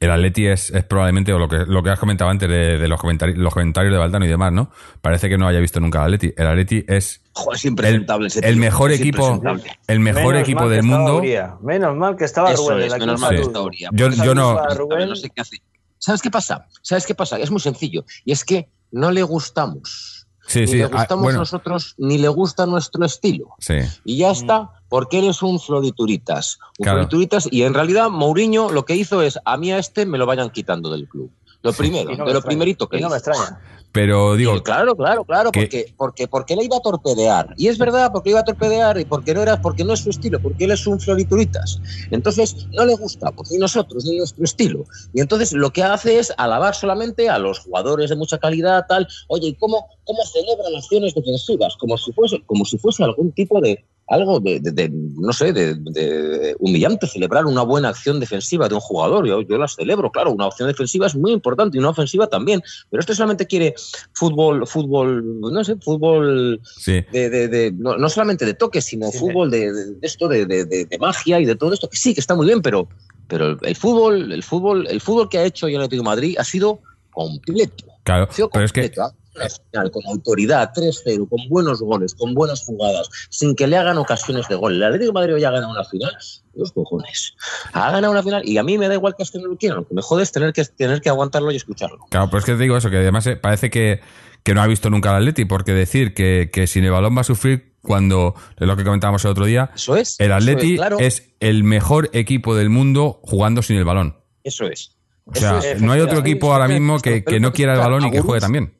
[SPEAKER 1] el Atleti es, es probablemente, o lo que, lo que has comentado antes de, de los, comentarios, los comentarios de Valdano y demás, ¿no? Parece que no haya visto nunca el Atleti. El Atleti es
[SPEAKER 3] Joder, es
[SPEAKER 1] el,
[SPEAKER 3] impresentable ese
[SPEAKER 1] el mejor
[SPEAKER 3] es
[SPEAKER 1] equipo, el mejor
[SPEAKER 2] Menos
[SPEAKER 1] equipo del
[SPEAKER 2] estaba
[SPEAKER 1] mundo.
[SPEAKER 2] Uría. Menos mal que estaba
[SPEAKER 3] Eso
[SPEAKER 2] Rubén
[SPEAKER 3] es,
[SPEAKER 2] en la
[SPEAKER 3] menos mal que
[SPEAKER 2] Azul.
[SPEAKER 3] está Uría.
[SPEAKER 1] Yo- yo no-
[SPEAKER 3] sé qué hace. ¿Sabes qué pasa? ¿Sabes qué pasa? Es muy sencillo. Y es que no le gustamos.
[SPEAKER 1] Sí,
[SPEAKER 3] ni
[SPEAKER 1] sí,
[SPEAKER 3] le
[SPEAKER 1] ah,
[SPEAKER 3] gustamos
[SPEAKER 1] bueno,
[SPEAKER 3] nosotros, ni le gusta nuestro estilo.
[SPEAKER 1] sí.
[SPEAKER 3] Y ya está, porque eres un florituritas. Un
[SPEAKER 1] Claro.
[SPEAKER 3] florituritas, y en realidad Mourinho lo que hizo es, a mí a este me lo vayan quitando del club. Lo primero,
[SPEAKER 2] no
[SPEAKER 3] de lo
[SPEAKER 2] extraña.
[SPEAKER 3] primerito que
[SPEAKER 2] Y no me extraña.
[SPEAKER 1] Pero digo,
[SPEAKER 3] claro, claro, claro,
[SPEAKER 1] que-
[SPEAKER 3] porque, porque, porque le iba a torpedear. Y es verdad, porque le iba a torpedear y porque no era, porque no es su estilo, porque él es un florituritas. Entonces, no le gusta, pues ni nosotros, ni nuestro estilo. Y entonces lo que hace es alabar solamente a los jugadores de mucha calidad, tal. Oye, ¿y cómo, cómo celebran acciones defensivas? Como si fuese, como si fuese algún tipo de algo de, de- de, no sé, de, de humillante celebrar una buena acción defensiva de un jugador. Yo, yo la celebro, claro, una opción defensiva es muy importante y una ofensiva también. Pero este solamente quiere fútbol, fútbol, no sé, fútbol
[SPEAKER 1] sí.
[SPEAKER 3] de, de- de- no, no solamente de toque, sino
[SPEAKER 2] Sí,
[SPEAKER 3] fútbol de, esto, de, de- de- de magia y de todo esto, que sí, que está muy bien, pero, pero el, el fútbol, el fútbol, el fútbol que ha hecho el Atlético de Madrid ha sido completo.
[SPEAKER 1] Claro,
[SPEAKER 3] Ha sido
[SPEAKER 1] pero es que
[SPEAKER 3] completo, ¿ah? Una final, con autoridad, 3-0, con buenos goles, con buenas jugadas, sin que le hagan ocasiones de gol. El Atlético de Madrid hoy ha ganado una final, los cojones. Ha ganado una final y a mí me da igual que este no lo quieran, lo que me jode es tener que, tener que aguantarlo y escucharlo.
[SPEAKER 1] Claro, pero es que te digo eso, que además eh, parece que, que no ha visto nunca al Atleti, porque decir que, que sin el balón va a sufrir cuando, es lo que comentábamos el otro día,
[SPEAKER 3] Eso es.
[SPEAKER 1] el Atleti
[SPEAKER 3] es, claro,
[SPEAKER 1] es el mejor equipo del mundo jugando sin el balón.
[SPEAKER 3] eso es.
[SPEAKER 1] O sea,
[SPEAKER 3] Eso es.
[SPEAKER 1] no hay otro equipo ahora mismo que, que no quiera el balón y que juegue también.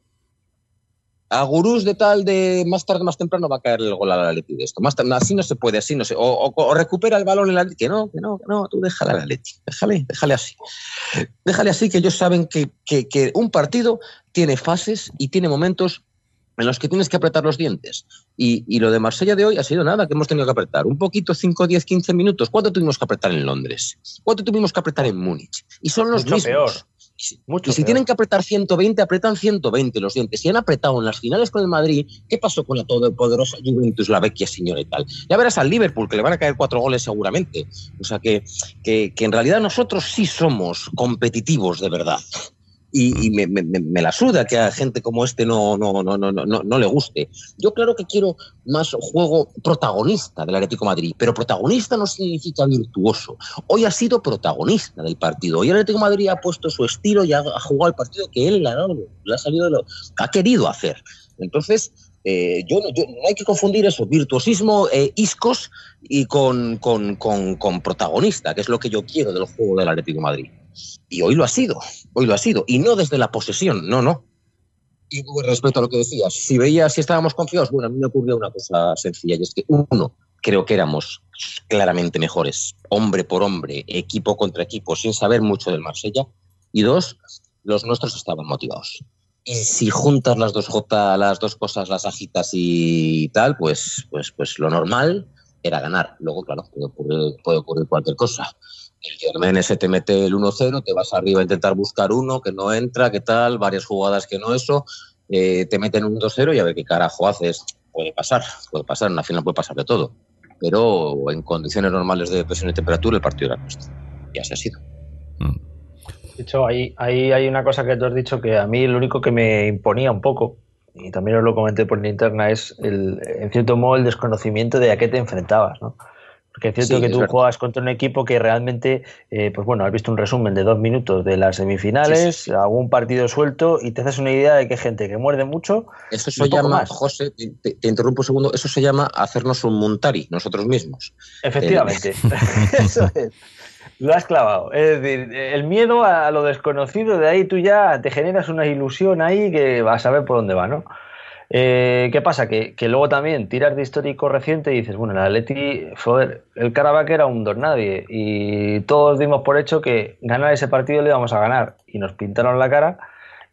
[SPEAKER 3] A gurús de tal de más tarde más temprano va a caer el gol al Atleti de esto. Más tarde, así no se puede, así no se. O, o- o recupera el balón el Atleti. Que no, que no, que no, tú déjale al Atleti. Déjale, déjale así. Déjale así que ellos saben que, que- que un partido tiene fases y tiene momentos en los que tienes que apretar los dientes. Y, y lo de Marsella de hoy ha sido nada, que hemos tenido que apretar. Un poquito, 5, 10, 15 minutos. ¿Cuánto tuvimos que apretar en Londres? ¿Cuánto tuvimos que apretar en Múnich? Y son los
[SPEAKER 2] Mucho
[SPEAKER 3] mismos.
[SPEAKER 2] peor.
[SPEAKER 3] Y si-
[SPEAKER 2] Mucho
[SPEAKER 3] y si
[SPEAKER 2] peor.
[SPEAKER 3] tienen que apretar 120, apretan 120 los dientes. Si han apretado en las finales con el Madrid, ¿qué pasó con la todopoderosa Juventus, la vecchia señora y tal? Ya verás al Liverpool, que le van a caer cuatro goles seguramente. O sea que, que, que en realidad nosotros sí somos competitivos de verdad. Y, y me, me- me- me la suda que a gente como este no, no, no, no, no, no le guste. Yo claro que quiero más juego protagonista del Atlético de Madrid, pero protagonista no significa virtuoso. Hoy ha sido protagonista del partido. Hoy el Atlético de Madrid ha puesto su estilo y ha, jugado el partido que él ha, dado, le ha salido de lo ha querido hacer. Entonces, eh, yo, no- yo- no hay que confundir eso, virtuosismo, eh, iscos y con, con, con, con protagonista, que es lo que yo quiero del juego del Atlético de Madrid. Y hoy lo ha sido, hoy lo ha sido. Y no desde la posesión, no, no. Y respecto a lo que decías, si veías si estábamos confiados, bueno, a mí me ocurrió una cosa sencilla, y es que uno, creo que éramos claramente mejores, hombre por hombre, equipo contra equipo, sin saber mucho del Marsella. Y dos, los nuestros estaban motivados. Y si juntas las dos, J, las dos cosas, las agitas y tal, pues, pues, pues lo normal era ganar. Luego, claro, puede ocurrir, puede ocurrir cualquier cosa. El Germen ese te mete el 1-0, te vas arriba a intentar buscar uno que no entra, qué tal, varias jugadas que no eso, eh, te meten un 2-0 y a ver qué carajo haces. Puede pasar, puede pasar, en la final puede pasar de todo. Pero en condiciones normales de presión y temperatura el partido era nuestro. Y así ha sido.
[SPEAKER 1] Mm.
[SPEAKER 2] De hecho, ahí, ahí hay una cosa que tú has dicho que a mí lo único que me imponía un poco, y también os lo comenté por interna, es el, en cierto modo el desconocimiento de a qué te enfrentabas. ¿no? Porque es cierto
[SPEAKER 3] Sí,
[SPEAKER 2] que tú juegas contra un equipo que realmente, eh, pues bueno, has visto un resumen de dos minutos de las semifinales,
[SPEAKER 3] Sí, sí, sí.
[SPEAKER 2] algún partido suelto y te haces una idea de que hay gente que muerde mucho.
[SPEAKER 3] Eso se llama,
[SPEAKER 2] más.
[SPEAKER 3] José, te, te- te interrumpo un segundo, eso se llama hacernos un muntari nosotros mismos.
[SPEAKER 2] Efectivamente, eso es. Lo has clavado. Es decir, el miedo a lo desconocido, de ahí tú ya te generas una ilusión ahí que vas a ver por dónde va, ¿no? Eh, ¿Qué pasa? Que, luego también tiras de histórico reciente y dices, bueno, el Atleti, joder, el Caravaca era un don nadie y todos dimos por hecho que ganar ese partido le íbamos a ganar y nos pintaron la cara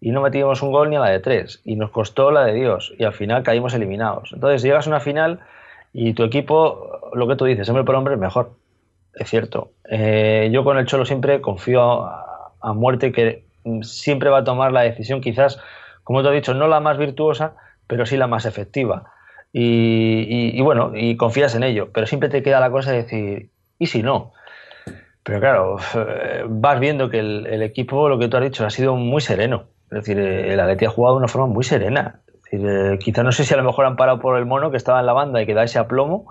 [SPEAKER 2] y no metimos un gol ni a la de tres y nos costó la de Dios y al final caímos eliminados. Entonces llegas a una final y tu equipo, lo que tú dices, hombre por hombre, es mejor. Es cierto. Eh, yo con el Cholo siempre confío a, a muerte que siempre va a tomar la decisión, quizás, como te he dicho, no la más virtuosa, pero sí la más efectiva. Y, bueno, y confías en ello, pero siempre te queda la cosa de decir, ¿y si no? Pero claro, eh, vas viendo que el, equipo, lo que tú has dicho, ha sido muy sereno. Es decir, eh, el Atleti ha jugado de una forma muy serena. Es eh, quizá no sé si a lo mejor han parado por el mono que estaba en la banda y que da ese aplomo,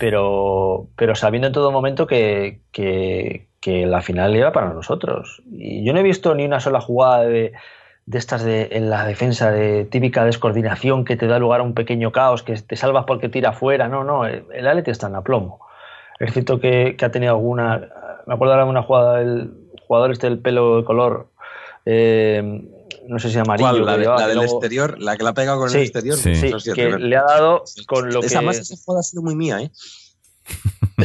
[SPEAKER 2] pero, pero sabiendo en todo momento que, que, que la final era para nosotros. Y yo no he visto ni una sola jugada de, de estas de, en la defensa de típica descoordinación que te da lugar a un pequeño caos, que te salvas porque tira afuera. No, no, el, el Atleti está en aplomo. Es cierto que, que ha tenido alguna. Me acuerdo ahora de una jugada del jugador este del pelo de color. eh, no sé si amarillo.
[SPEAKER 3] ¿Cuál? La, de- la del
[SPEAKER 2] luego-
[SPEAKER 3] exterior, la que la pega con
[SPEAKER 2] Sí,
[SPEAKER 3] el exterior.
[SPEAKER 1] sí.
[SPEAKER 2] Sí, que le ha dado con lo
[SPEAKER 3] esa
[SPEAKER 2] que.
[SPEAKER 3] más esa jugada ha sido muy mía, ¿eh?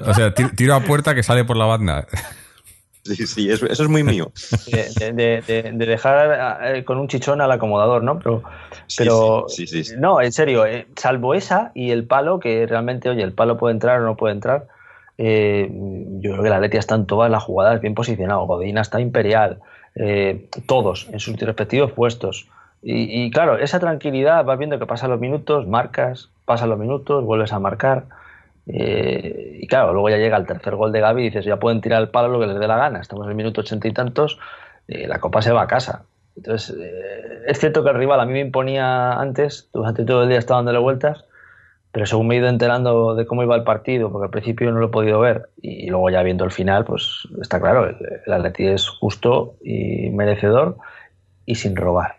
[SPEAKER 1] O sea, ti- tiro a puerta que sale por la banda.
[SPEAKER 3] Sí, sí, eso, eso es muy mío.
[SPEAKER 2] de, de- de- de dejar eh, con un chichón al acomodador, ¿no? Pero,
[SPEAKER 3] Sí,
[SPEAKER 2] pero
[SPEAKER 3] sí, sí, sí.
[SPEAKER 2] no, en serio, eh, salvo esa y el palo, que realmente, oye, el palo puede entrar o no puede entrar. eh, yo creo que la Atleti está en todas las jugadas bien posicionado. Godina está imperial, eh, todos en sus respectivos puestos. Y, y claro, esa tranquilidad, vas viendo que pasan los minutos, marcas, pasan los minutos, vuelves a marcar. Eh, y claro, luego ya llega el tercer gol de Gaby y dices, ya pueden tirar el palo lo que les dé la gana. Estamos en el minuto ochenta y tantos, eh, la copa se va a casa. Entonces, eh, es cierto que el rival a mí me imponía antes, durante todo el día estaba dándole vueltas, pero según me he ido enterando de cómo iba el partido, porque al principio no lo he podido ver, y luego ya viendo el final, pues está claro, el, el Atleti es justo y merecedor y sin robar.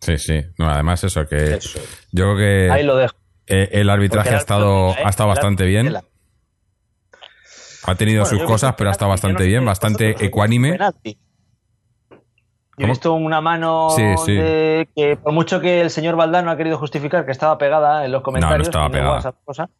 [SPEAKER 1] Sí, sí. No, además eso, que
[SPEAKER 3] Eso.
[SPEAKER 1] yo creo que
[SPEAKER 2] Ahí lo dejo.
[SPEAKER 1] Eh, el arbitraje ha estado, ha estado
[SPEAKER 2] ¿eh?
[SPEAKER 1] bastante bien. Ha tenido
[SPEAKER 2] Bueno,
[SPEAKER 1] sus cosas, pero ha estado
[SPEAKER 2] no
[SPEAKER 1] bastante bien, bastante
[SPEAKER 2] pero
[SPEAKER 1] ecuánime.
[SPEAKER 2] Yo he visto una mano
[SPEAKER 1] Sí, sí.
[SPEAKER 2] de que por mucho que el señor Valdano ha querido justificar que estaba pegada en los comentarios,
[SPEAKER 1] estaba
[SPEAKER 2] y
[SPEAKER 1] pegada.
[SPEAKER 2] esa cosa,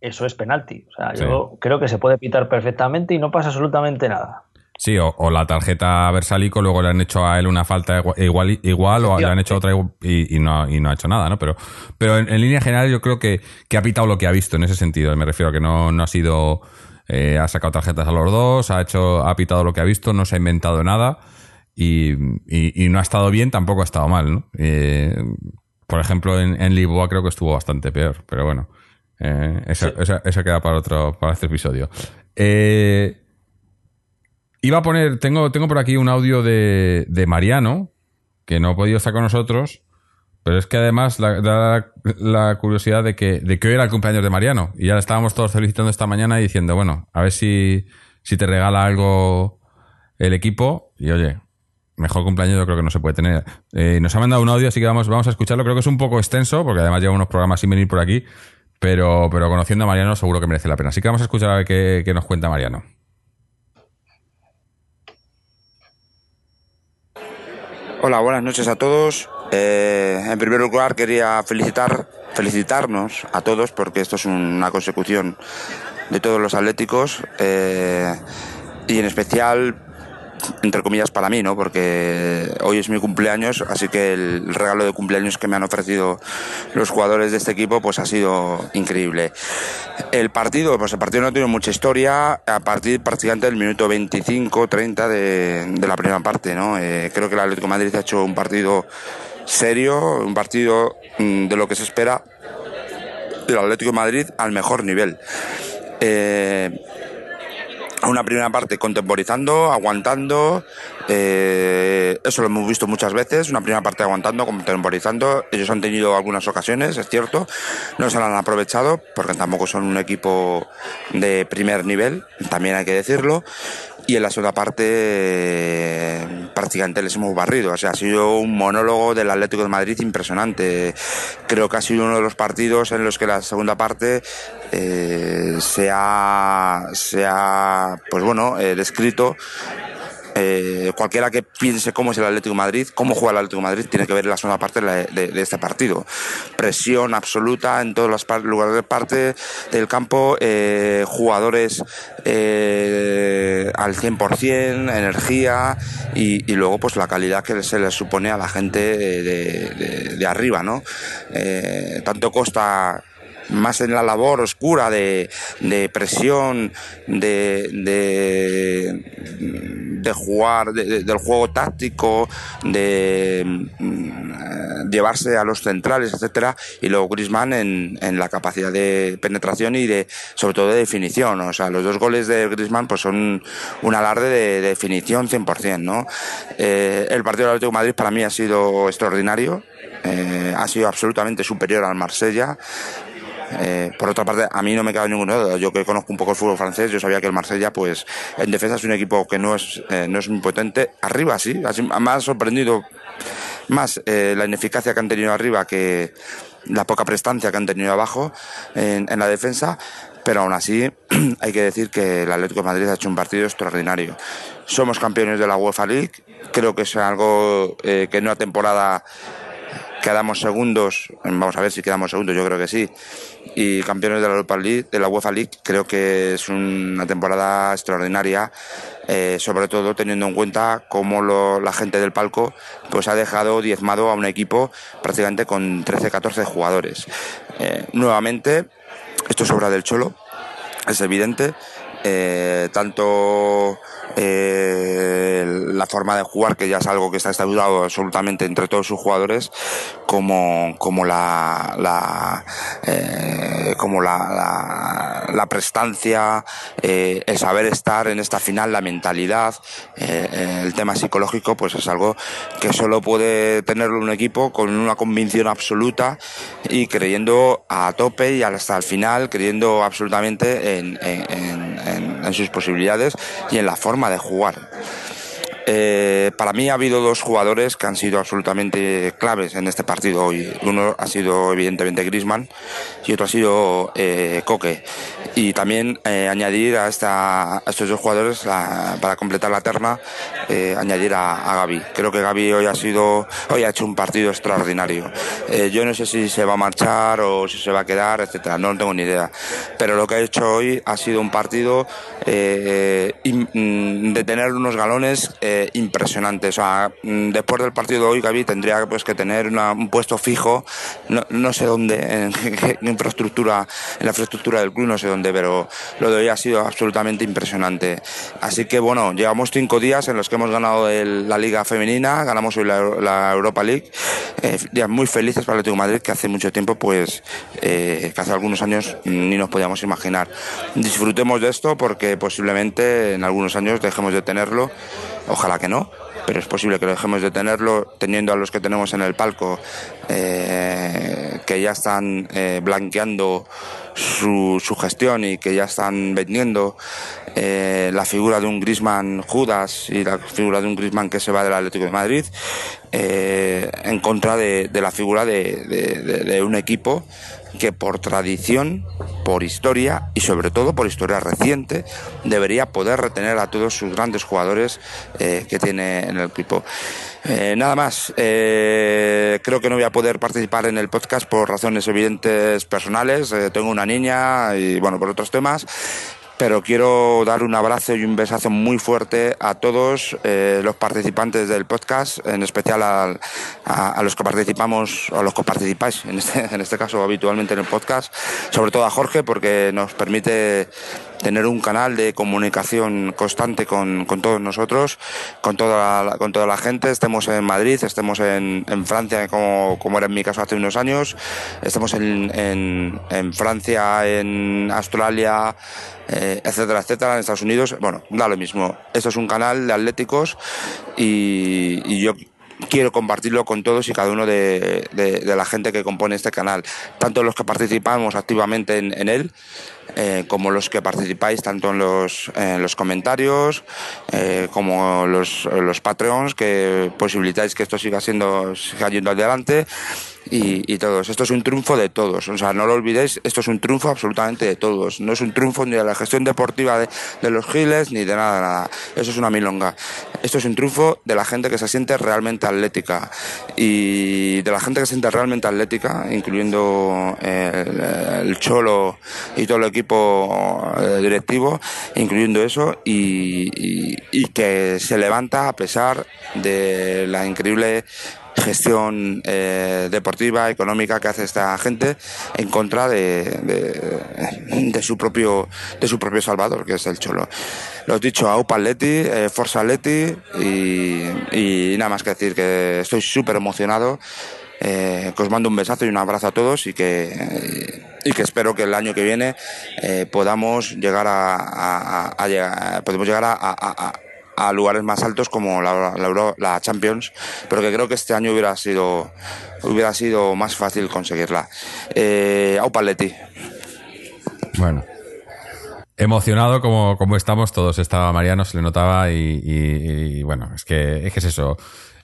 [SPEAKER 2] eso es penalti. O sea,
[SPEAKER 1] Sí.
[SPEAKER 2] yo creo que se puede pitar perfectamente y no pasa absolutamente nada.
[SPEAKER 1] Sí, o, o la tarjeta a Versalico, luego le han hecho a él una falta igua- igual, igual o le han hecho otra y, y no, y no ha hecho nada, ¿no? Pero, pero en, en línea general yo creo que, que ha pitado lo que ha visto en ese sentido. Me refiero a que no, no ha sido... eh, ha sacado tarjetas a los dos, ha hecho, ha pitado lo que ha visto, no se ha inventado nada y, y- y no ha estado bien, tampoco ha estado mal, ¿no? Eh, por ejemplo, en, en Lisboa creo que estuvo bastante peor, pero bueno, eh, eso, eso- eso queda para otro, para este episodio. Eh, Iba a poner, tengo, tengo por aquí un audio de, de Mariano, que no ha podido estar con nosotros, pero es que además da la, curiosidad de que, de que hoy era el cumpleaños de Mariano. Y ya le estábamos todos felicitando esta mañana y diciendo, bueno, a ver si, si te regala algo el equipo. Y oye, mejor cumpleaños yo creo que no se puede tener. Eh, nos ha mandado un audio, así que vamos, vamos a escucharlo. Creo que es un poco extenso, porque además lleva unos programas sin venir por aquí. Pero, pero conociendo a Mariano seguro que merece la pena. Así que vamos a escuchar a ver qué nos cuenta Mariano.
[SPEAKER 4] Hola, buenas noches a todos. Eh, en primer lugar quería felicitar, felicitarnos a todos porque esto es una consecución de todos los atléticos eh, y en especial entre comillas para mí, ¿no? Porque hoy es mi cumpleaños, así que el regalo de cumpleaños que me han ofrecido los jugadores de este equipo pues ha sido increíble. El partido, pues el partido no tiene mucha historia a partir prácticamente del minuto 25-30 de, de la primera parte, ¿no? Eh, creo que el Atlético Madrid ha hecho un partido serio, un partido mm, de lo que se espera del Atlético Madrid al mejor nivel. Eh, una primera parte contemporizando, aguantando, eh, eso lo hemos visto muchas veces, una primera parte aguantando, contemporizando, ellos han tenido algunas ocasiones, es cierto, no se la han aprovechado porque tampoco son un equipo de primer nivel, también hay que decirlo, y en la segunda parte prácticamente les hemos barrido. O sea, ha sido un monólogo del Atlético de Madrid impresionante. Creo que ha sido uno de los partidos en los que la segunda parte eh, se, ha, se ha, pues bueno, eh, descrito eh, cualquiera que piense cómo es el Atlético de Madrid, cómo juega el Atlético de Madrid, tiene que ver la segunda parte de, este partido. Presión absoluta en todos los lugares de parte del campo, eh, jugadores eh, al 100%, energía y, luego pues la calidad que se les supone a la gente de, arriba, ¿no? tanto Costa más en la labor oscura de, de presión, de, de, jugar, del juego táctico, de mm, llevarse a los centrales, etcétera, y luego Grisman en, en, la capacidad de penetración y de, sobre todo de definición. O sea, los dos goles de Grisman pues son un alarde de, definición 100%, ¿no? Eh, el partido del Atlético de Madrid para mí ha sido extraordinario. Eh, ha sido absolutamente superior al Marsella. Eh, por otra parte, a mí no me cabe ninguna duda. Yo que conozco un poco el fútbol francés, yo sabía que el Marsella, pues, en defensa es un equipo que no es, eh, no es muy potente. Arriba sí, me ha sorprendido más eh, la ineficacia que han tenido arriba que la poca prestancia que han tenido abajo en, en la defensa. Pero aún así, hay que decir que el Atlético de Madrid ha hecho un partido extraordinario. Somos campeones de la UEFA League. Creo que es algo que en una temporada quedamos segundos, vamos a ver si quedamos segundos, yo creo que sí, y campeones de la Europa League, de la UEFA League, creo que es una temporada extraordinaria, eh, sobre todo teniendo en cuenta cómo la gente del palco pues ha dejado diezmado a un equipo prácticamente con 13-14 jugadores. Eh, nuevamente, esto es obra del Cholo, es evidente, eh, tanto eh, la forma de jugar, que ya es algo que está estabilizado absolutamente entre todos sus jugadores, como, como la, la eh, como la, la, prestancia, eh, el saber estar en esta final, la mentalidad, eh, el tema psicológico, pues es algo que solo puede tenerlo un equipo con una convicción absoluta y creyendo a tope y hasta el final, creyendo absolutamente en, en, en, en sus posibilidades y en la forma de jugar. Eh, para mí ha habido dos jugadores que han sido absolutamente claves en este partido hoy. Uno ha sido evidentemente Grisman y otro ha sido eh, Coque. Y también eh, añadir a, estos dos jugadores para completar la terna, eh, añadir a, a, Gaby. Creo que Gaby hoy ha sido, hoy ha hecho un partido extraordinario. yo no sé si se va a marchar o si se va a quedar, etcétera. No tengo ni idea. Pero lo que ha hecho hoy ha sido un partido mm, de tener unos galones impresionante. O sea, mm, después del partido de hoy, Gaby tendría pues, que tener un puesto fijo, no, no sé dónde, en, infraestructura, en la infraestructura del club, no sé dónde, pero lo de hoy ha sido absolutamente impresionante. Así que bueno, llevamos cinco días en los que hemos ganado la Liga Femenina, ganamos hoy la, Europa League, eh, días muy felices para el Atlético de Madrid, que hace mucho tiempo, pues, eh, que hace algunos años ni nos podíamos imaginar. Disfrutemos de esto porque posiblemente en algunos años dejemos de tenerlo Ojalá que no, pero es posible que lo dejemos de tenerlo teniendo a los que tenemos en el palco eh, que ya están eh, blanqueando su, su, gestión y que ya están vendiendo eh, la figura de un Grisman Judas y la figura de un Grisman que se va del Atlético de Madrid en contra de, la figura de un equipo que por tradición, por historia y sobre todo por historia reciente debería poder retener a todos sus grandes jugadores eh, que tiene en el equipo. Eh, nada más, eh, creo que no voy a poder participar en el podcast por razones evidentes personales. Tengo una niña y bueno, por otros temas pero quiero dar un abrazo y un besazo muy fuerte a todos eh, los participantes del podcast, en especial a, a, a, los que participamos, o los que participáis, este, en este caso habitualmente en el podcast, sobre todo a Jorge, porque nos permite tener un canal de comunicación constante con, con todos nosotros, con toda, la, con toda la gente, estemos en Madrid, estemos en, en Francia, como, como, era en mi caso hace unos años, estemos en, en, en Francia, en Australia, eh, etcétera, etcétera, en Estados Unidos, bueno, da lo mismo. Esto es un canal de atléticos y, y yo quiero compartirlo con todos y cada uno de, de, de, la gente que compone este canal, tanto los que participamos activamente en, en él, eh, como los que participáis tanto en los, en los comentarios eh, como los, los Patreons que posibilitáis que esto siga siendo siga yendo adelante y, y, todos. Esto es un triunfo de todos. O sea, no lo olvidéis, esto es un triunfo absolutamente de todos. No es un triunfo ni de la gestión deportiva de, de los giles ni de nada, nada. Eso es una milonga. Esto es un triunfo de la gente que se siente realmente atlética. Y de la gente que se siente realmente atlética, incluyendo el, el Cholo y todo el equipo eh, directivo, incluyendo eso, y, y que se levanta a pesar de la increíble gestión eh, deportiva, económica que hace esta gente en contra de, de, de, su propio de su propio Salvador, que es el Cholo. Lo he dicho, AUPA Atleti, eh, Forza Atleti y, y, nada más que decir que estoy súper emocionado. Eh, que os mando un besazo y un abrazo a todos y que, y que espero que el año que viene eh, podamos llegar a, a, a, a llegar, podemos llegar a, a lugares más altos como la, la, la, Champions, pero que creo que este año hubiera sido hubiera sido más fácil conseguirla. Eh, Aupaletti.
[SPEAKER 1] Bueno. Emocionado como, como estamos todos, estaba Mariano, se le notaba y bueno, es que, es que es eso.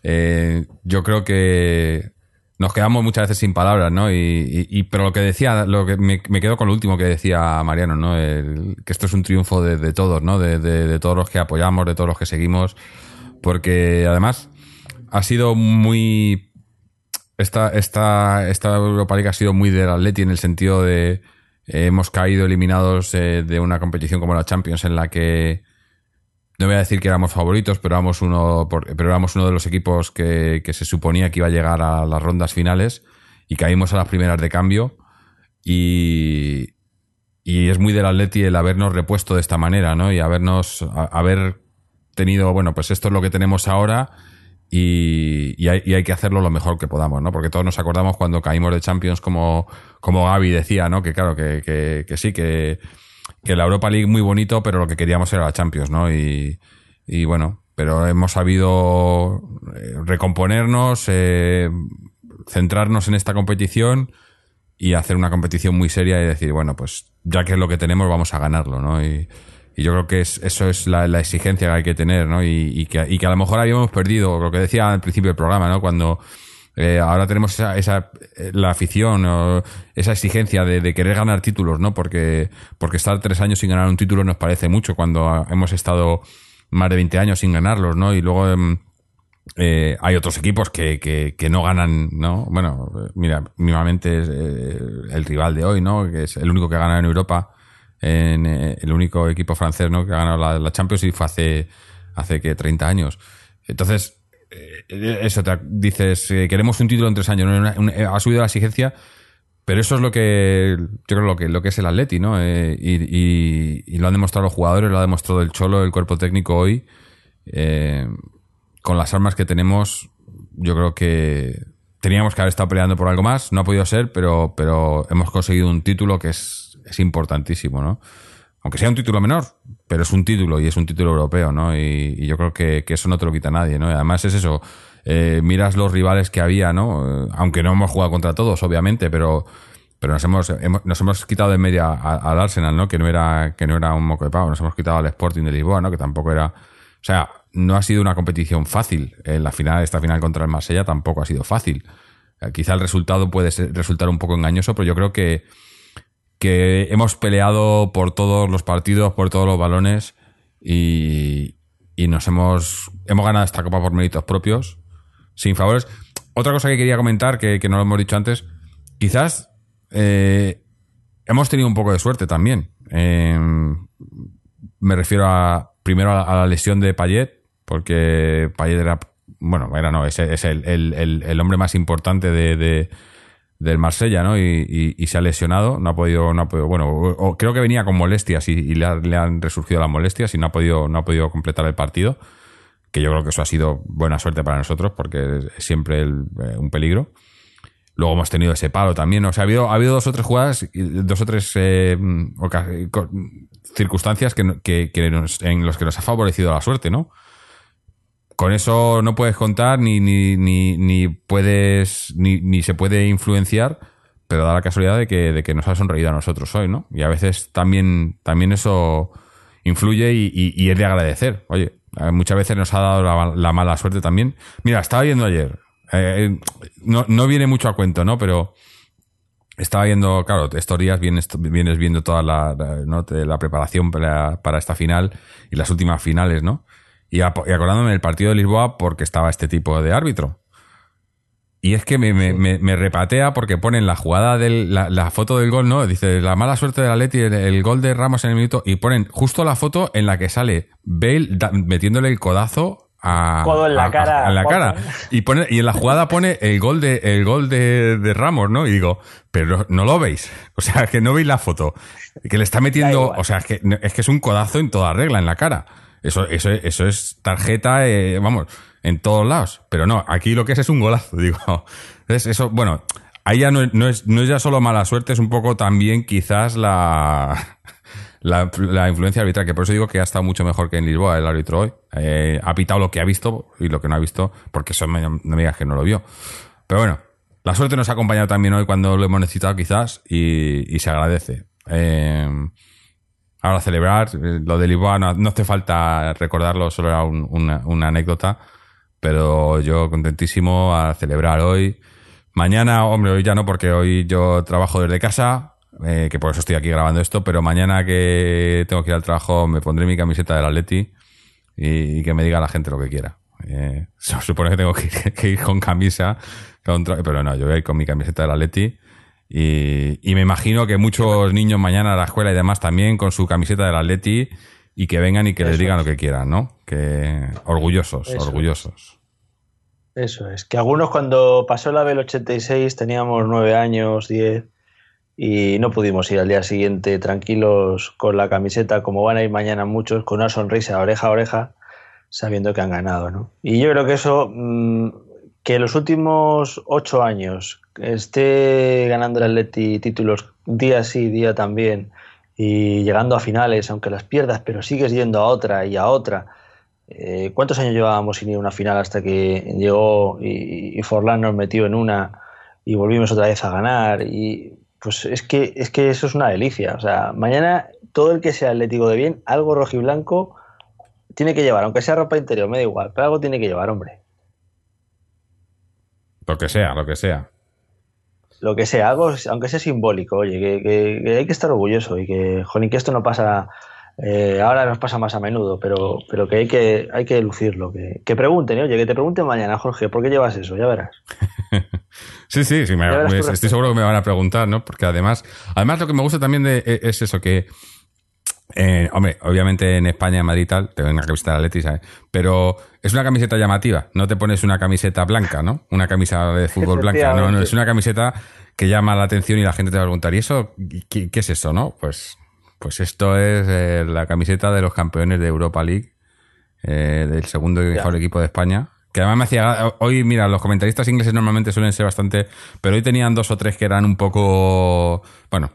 [SPEAKER 1] Eh, yo creo que nos quedamos muchas veces sin palabras, ¿no? Y, y, y, pero lo que decía, lo que me, quedo con lo último que decía Mariano, ¿no? El, que esto es un triunfo de, todos, ¿no? De, todos los que apoyamos, de todos los que seguimos, porque además ha sido muy esta esta esta Europa League ha sido muy del Atleti en el sentido de eh, hemos caído eliminados eh, de una competición como la Champions en la que no voy a decir que éramos favoritos, pero éramos uno, pero éramos uno de los equipos que, que, se suponía que iba a llegar a las rondas finales y caímos a las primeras de cambio. Y, y es muy del Atleti el habernos repuesto de esta manera, ¿no? Y habernos, haber tenido, bueno, pues esto es lo que tenemos ahora y, y, hay, que hacerlo lo mejor que podamos, ¿no? Porque todos nos acordamos cuando caímos de Champions, como, como Gaby decía, ¿no? Que claro, que, que sí, que que la Europa League muy bonito, pero lo que queríamos era la Champions, ¿no? Y, y bueno, pero hemos sabido eh, recomponernos, eh, centrarnos en esta competición y hacer una competición muy seria y decir, bueno, pues ya que es lo que tenemos, vamos a ganarlo, ¿no? Y, yo creo que es, eso es la, la, exigencia que hay que tener, ¿no? Y, y, que, y que a lo mejor habíamos perdido, lo que decía al principio del programa, ¿no? Cuando eh, ahora tenemos esa, esa eh, la afición o esa exigencia de, querer ganar títulos, ¿no? Porque, porque estar tres años sin ganar un título nos parece mucho cuando hemos estado más de 20 años sin ganarlos, ¿no? Y luego eh, eh, hay otros equipos que, que, que, no ganan, ¿no? Bueno, mira, mínimamente es el rival de hoy, ¿no? Que es el único que ha ganado en Europa, en, el único equipo francés, ¿no? Que ha ganado la, la Champions y fue hace, hace que 30 años. Entonces, eso te dices, eh, queremos un título en tres años, una, una, ha subido la exigencia, pero eso es lo que yo creo lo que, lo que es el Atleti, ¿no? Eh, y, lo han demostrado los jugadores, lo ha demostrado el Cholo, el cuerpo técnico hoy. Eh, con las armas que tenemos, yo creo que teníamos que haber estado peleando por algo más, no ha podido ser, pero, pero hemos conseguido un título que es, es importantísimo, ¿no? Aunque sea un título menor, pero es un título y es un título europeo, ¿no? Y, yo creo que, eso no te lo quita nadie, ¿no? Y además es eso, eh, miras los rivales que había, ¿no? Aunque no hemos jugado contra todos, obviamente, pero, pero nos hemos, hemos nos hemos quitado de media al Arsenal, ¿no? Que no era, que no era un moco de pavo, nos hemos quitado al Sporting de Lisboa, ¿no? Que tampoco era, o sea, no ha sido una competición fácil. En la final, esta final contra el Marsella tampoco ha sido fácil. Eh, quizá el resultado puede ser, resultar un poco engañoso, pero yo creo que, que hemos peleado por todos los partidos, por todos los balones y, y nos hemos, hemos ganado esta copa por méritos propios, sin favores. Otra cosa que quería comentar, que, no lo hemos dicho antes, quizás eh, hemos tenido un poco de suerte también. Eh, me refiero a primero a, la lesión de Payet, porque Payet era, bueno, era no, es, el, el, el, hombre más importante de del Marsella, ¿no? Y, y, se ha lesionado, no ha podido, no ha podido bueno, o, creo que venía con molestias y, y le, han resurgido las molestias y no ha podido, no ha podido completar el partido, que yo creo que eso ha sido buena suerte para nosotros porque es siempre eh, un peligro. Luego hemos tenido ese palo también, o sea, ha habido, ha habido dos o tres jugadas, dos o tres eh, circunstancias que, en los que nos ha favorecido la suerte, ¿no? Con eso no puedes contar ni, ni, ni, ni puedes ni, ni, se puede influenciar, pero da la casualidad de que, de que nos ha sonreído a nosotros hoy, ¿no? Y a veces también, también eso influye y, es de agradecer. Oye, muchas veces nos ha dado la, mala suerte también. Mira, estaba viendo ayer, eh, no, no viene mucho a cuento, ¿no? Pero estaba viendo, claro, estos días vienes, vienes viendo toda la, ¿no? la preparación para, para esta final y las últimas finales, ¿no? Y, acordándome del partido de Lisboa porque estaba este tipo de árbitro. Y es que me, me, repatea porque ponen la jugada de la, foto del gol, ¿no? Dice la mala suerte de la Leti, el, gol de Ramos en el minuto, y ponen justo la foto en la que sale Bale metiéndole el codazo a,
[SPEAKER 2] en la cara.
[SPEAKER 1] la cara. Y, pone, y en la jugada pone el gol de, el gol de, Ramos, ¿no? Y digo, pero no lo veis. O sea, que no veis la foto. Que le está metiendo, o sea, es que, es que es un codazo en toda regla en la cara. Eso, eso, eso es tarjeta, eh, vamos, en todos lados. Pero no, aquí lo que es es un golazo, digo. Entonces, eso, bueno, ahí ya no, es, no es ya solo mala suerte, es un poco también quizás la, la, influencia arbitral, que por eso digo que ha estado mucho mejor que en Lisboa el árbitro hoy. Eh, ha pitado lo que ha visto y lo que no ha visto, porque eso me que no lo vio. Pero bueno, la suerte nos ha acompañado también hoy cuando lo hemos necesitado quizás y, y se agradece. Eh, ahora celebrar. Eh, lo de Lisboa no, hace falta recordarlo, solo era una, anécdota. Pero yo contentísimo a celebrar hoy. Mañana, hombre, hoy ya no, porque hoy yo trabajo desde casa, eh, que por eso estoy aquí grabando esto, pero mañana que tengo que ir al trabajo me pondré mi camiseta del Atleti y, que me diga la gente lo que quiera. Eh, se supone que tengo que, ir con camisa, pero no, yo voy a ir con mi camiseta del Atleti y, me imagino que muchos niños mañana a la escuela y demás también con su camiseta del Atleti y que vengan y que les digan lo que quieran, ¿no? Que orgullosos, orgullosos.
[SPEAKER 2] Eso es, que algunos cuando pasó la del 86 teníamos nueve años, diez, y no pudimos ir al día siguiente tranquilos con la camiseta, como van a ir mañana muchos, con una sonrisa oreja a oreja, sabiendo que han ganado, ¿no? Y yo creo que eso, mm, que los últimos ocho años esté ganando el Atleti títulos día sí, día también, y llegando a finales, aunque las pierdas, pero sigues yendo a otra y a otra. Eh, ¿Cuántos años llevábamos sin ir a una final hasta que llegó y, Forlán nos metió en una y volvimos otra vez a ganar? Y pues es que, es que eso es una delicia. O sea, mañana todo el que sea atlético de bien, algo rojo y blanco tiene que llevar, aunque sea ropa interior, me da igual, pero algo tiene que llevar, hombre.
[SPEAKER 1] Lo que sea, lo que sea
[SPEAKER 2] lo que sea, algo, aunque sea simbólico, oye, que, hay que estar orgulloso y que, joder, que esto no pasa, eh, ahora nos pasa más a menudo, pero, pero que hay que, hay que lucirlo, que, que pregunten, oye, que te pregunten mañana, Jorge, ¿por qué llevas eso? Ya verás.
[SPEAKER 1] sí, sí, sí, estoy seguro que me van a preguntar, ¿no? Porque además, además lo que me gusta también de, e, es eso, que eh, hombre, obviamente en España, en Madrid y tal, tengo una camiseta de Atleti, ¿sabes? Pero es una camiseta llamativa. No te pones una camiseta blanca, ¿no? Una camisa de fútbol blanca. No, no, es una camiseta que llama la atención y la gente te va a preguntar, ¿y eso? ¿Qué, es eso, no? Pues, pues esto es eh, la camiseta de los campeones de Europa League, eh, del segundo mejor equipo de España. Que además me hacía. Hoy, mira, los comentaristas ingleses normalmente suelen ser bastante. Pero hoy tenían dos o tres que eran un poco. Bueno,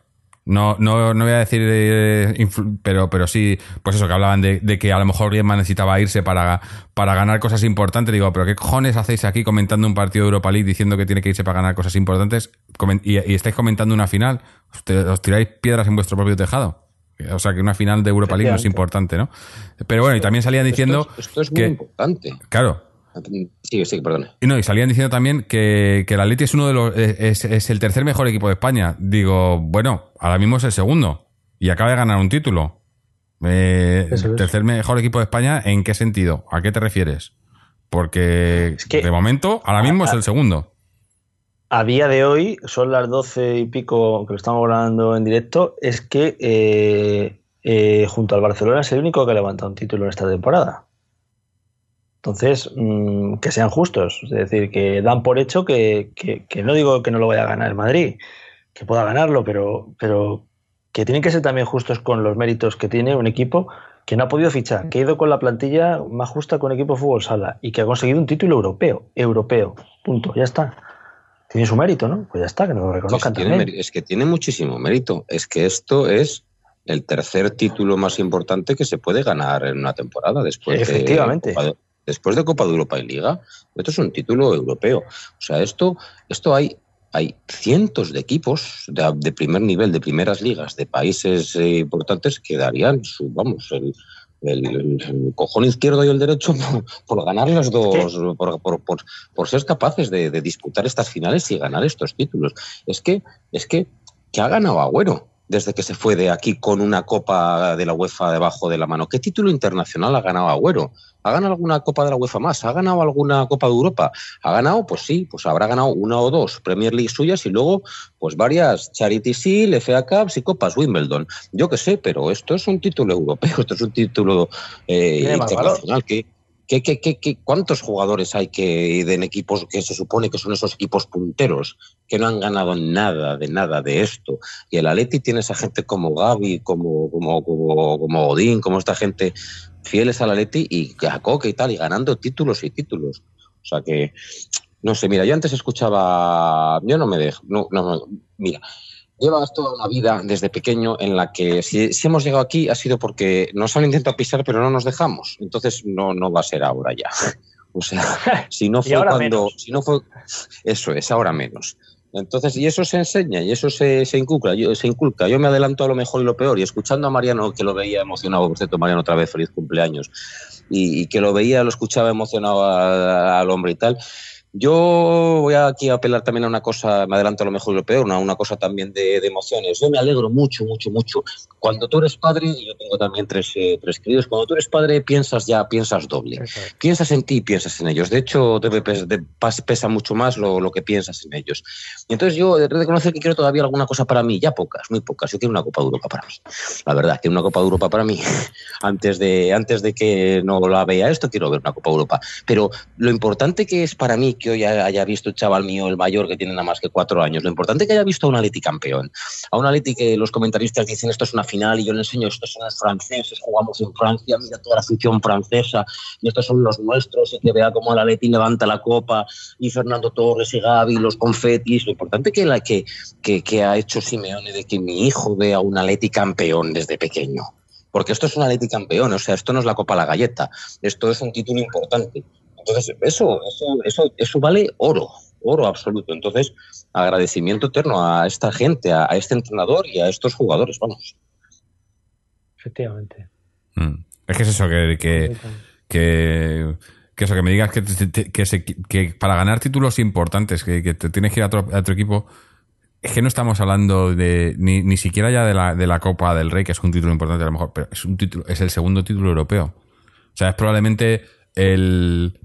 [SPEAKER 1] no, no, no voy a decir, eh, pero, pero sí, pues eso, que hablaban de, que a lo mejor Griezmann necesitaba irse para, para ganar cosas importantes. Digo, pero ¿qué cojones hacéis aquí comentando un partido de Europa League diciendo que tiene que irse para ganar cosas importantes y, estáis comentando una final? ¿Os tiráis piedras en vuestro propio tejado? O sea, que una final de Europa League no es importante, ¿no? Pero bueno, y también salían diciendo.
[SPEAKER 3] Esto es, muy importante.
[SPEAKER 1] Claro,
[SPEAKER 3] Sí, sí, perdón.
[SPEAKER 1] Y no, y salían diciendo también que, que el Atleti es uno de los es, el tercer mejor equipo de España. Digo, bueno, ahora mismo es el segundo y acaba de ganar un título. Eh, tercer mejor equipo de España, ¿en qué sentido? ¿A qué te refieres? Porque de momento, ahora mismo es el segundo.
[SPEAKER 2] A día de hoy, son las doce y pico que lo estamos hablando en directo, es que eh, eh, junto al Barcelona es el único que ha levantado un título en esta temporada. Entonces, mm, que sean justos, es decir, que dan por hecho que, que, que, no digo que no lo vaya a ganar el Madrid, que pueda ganarlo, pero, pero que tienen que ser también justos con los méritos que tiene un equipo que no ha podido fichar, que ha ido con la plantilla más justa con equipo de fútbol sala y que ha conseguido un título europeo, europeo, punto, ya está. Tiene su mérito, ¿no? Pues ya está, que nos lo reconozcan
[SPEAKER 3] tiene, es que tiene muchísimo mérito. Es que esto es el tercer título más importante que se puede ganar en una temporada después
[SPEAKER 2] Efectivamente.
[SPEAKER 3] de Copa de, después de Copa de Europa y Liga. Esto es un título europeo. O sea, esto, esto hay, hay cientos de equipos de, de primer nivel, de primeras ligas, de países eh, importantes que darían su, vamos, el, el, el, el, cojón izquierdo y el derecho por, por ganar las dos, por, por, por, por, ser capaces de, de, disputar estas finales y ganar estos títulos. Es que, es que, que ha ganado Agüero desde que se fue de aquí con una copa de la UEFA debajo de la mano. ¿Qué título internacional ha ganado Agüero? ¿Ha ganado alguna Copa de la UEFA más? ¿Ha ganado alguna Copa de Europa? ¿Ha ganado? Pues sí, pues habrá ganado una o dos Premier League suyas y luego pues varias Charity Shield, FA Cups y Copas Wimbledon. Yo qué sé, pero esto es un título europeo, esto es un título eh, internacional que... ¿Qué, qué, qué, qué, cuántos jugadores hay que en equipos que se supone que son esos equipos punteros que no han ganado nada de nada de esto? Y el Atleti tiene esa gente como Gaby, como, como, como, como como esta gente fieles al Atleti y a Coque y tal, y ganando títulos y títulos. O sea que, no sé, mira, yo antes escuchaba, yo no me dejo, no, no mira, llevas toda una vida desde pequeño en la que si, si, hemos llegado aquí ha sido porque nos han intentado pisar pero no nos dejamos. Entonces no, no va a ser ahora ya. O sea, si no fue cuando, menos. si no fue, eso es, ahora menos. Entonces, y eso se enseña y eso se, se, inculca, yo, se inculca. Yo me adelanto a lo mejor y lo peor. Y escuchando a Mariano, que lo veía emocionado, por cierto, Mariano, otra vez, feliz cumpleaños, y, y que lo veía, lo escuchaba emocionado al hombre y tal, yo voy aquí a apelar también a una cosa, me adelanto a lo mejor y lo peor, una, una cosa también de, de, emociones. Yo me alegro mucho, mucho, mucho. Cuando tú eres padre, y yo tengo también tres, eh, tres queridos, cuando tú eres padre piensas ya, piensas doble. Exacto. Piensas en ti y piensas en ellos. De hecho, pesa, pesa mucho más lo, lo, que piensas en ellos. Y entonces yo he de reconocer que quiero todavía alguna cosa para mí, ya pocas, muy pocas. Yo quiero una Copa de Europa para mí. La verdad, quiero una Copa de Europa para mí. antes, de, antes de que no la vea esto, quiero ver una Copa de Europa. Pero lo importante que es para mí que hoy haya visto el chaval mío, el mayor, que tiene nada más que cuatro años. Lo importante es que haya visto a un Atleti campeón. A un Atleti que los comentaristas dicen esto es una final y yo le enseño estos son los franceses, jugamos en Francia, mira toda la afición francesa y estos son los nuestros y que vea cómo el Atleti levanta la copa y Fernando Torres y Gaby, los confetis. Lo importante que, la, que, que, que ha hecho Simeone de que mi hijo vea un Atleti campeón desde pequeño porque esto es un Atleti campeón, o sea, esto no es la Copa La Galleta, esto es un título importante. Entonces, eso, eso, eso, eso vale oro, oro absoluto. Entonces, agradecimiento eterno a esta gente, a, a este entrenador y a estos jugadores, vamos.
[SPEAKER 2] Efectivamente.
[SPEAKER 1] Mm. Es que es eso, que, que, que, que eso, que me digas que, que, se, que, para ganar títulos importantes, que, que te tienes que ir a otro, a otro equipo, es que no estamos hablando de ni, ni siquiera ya de la, de la Copa del Rey, que es un título importante a lo mejor, pero es un título, es el segundo título europeo. O sea, es probablemente el,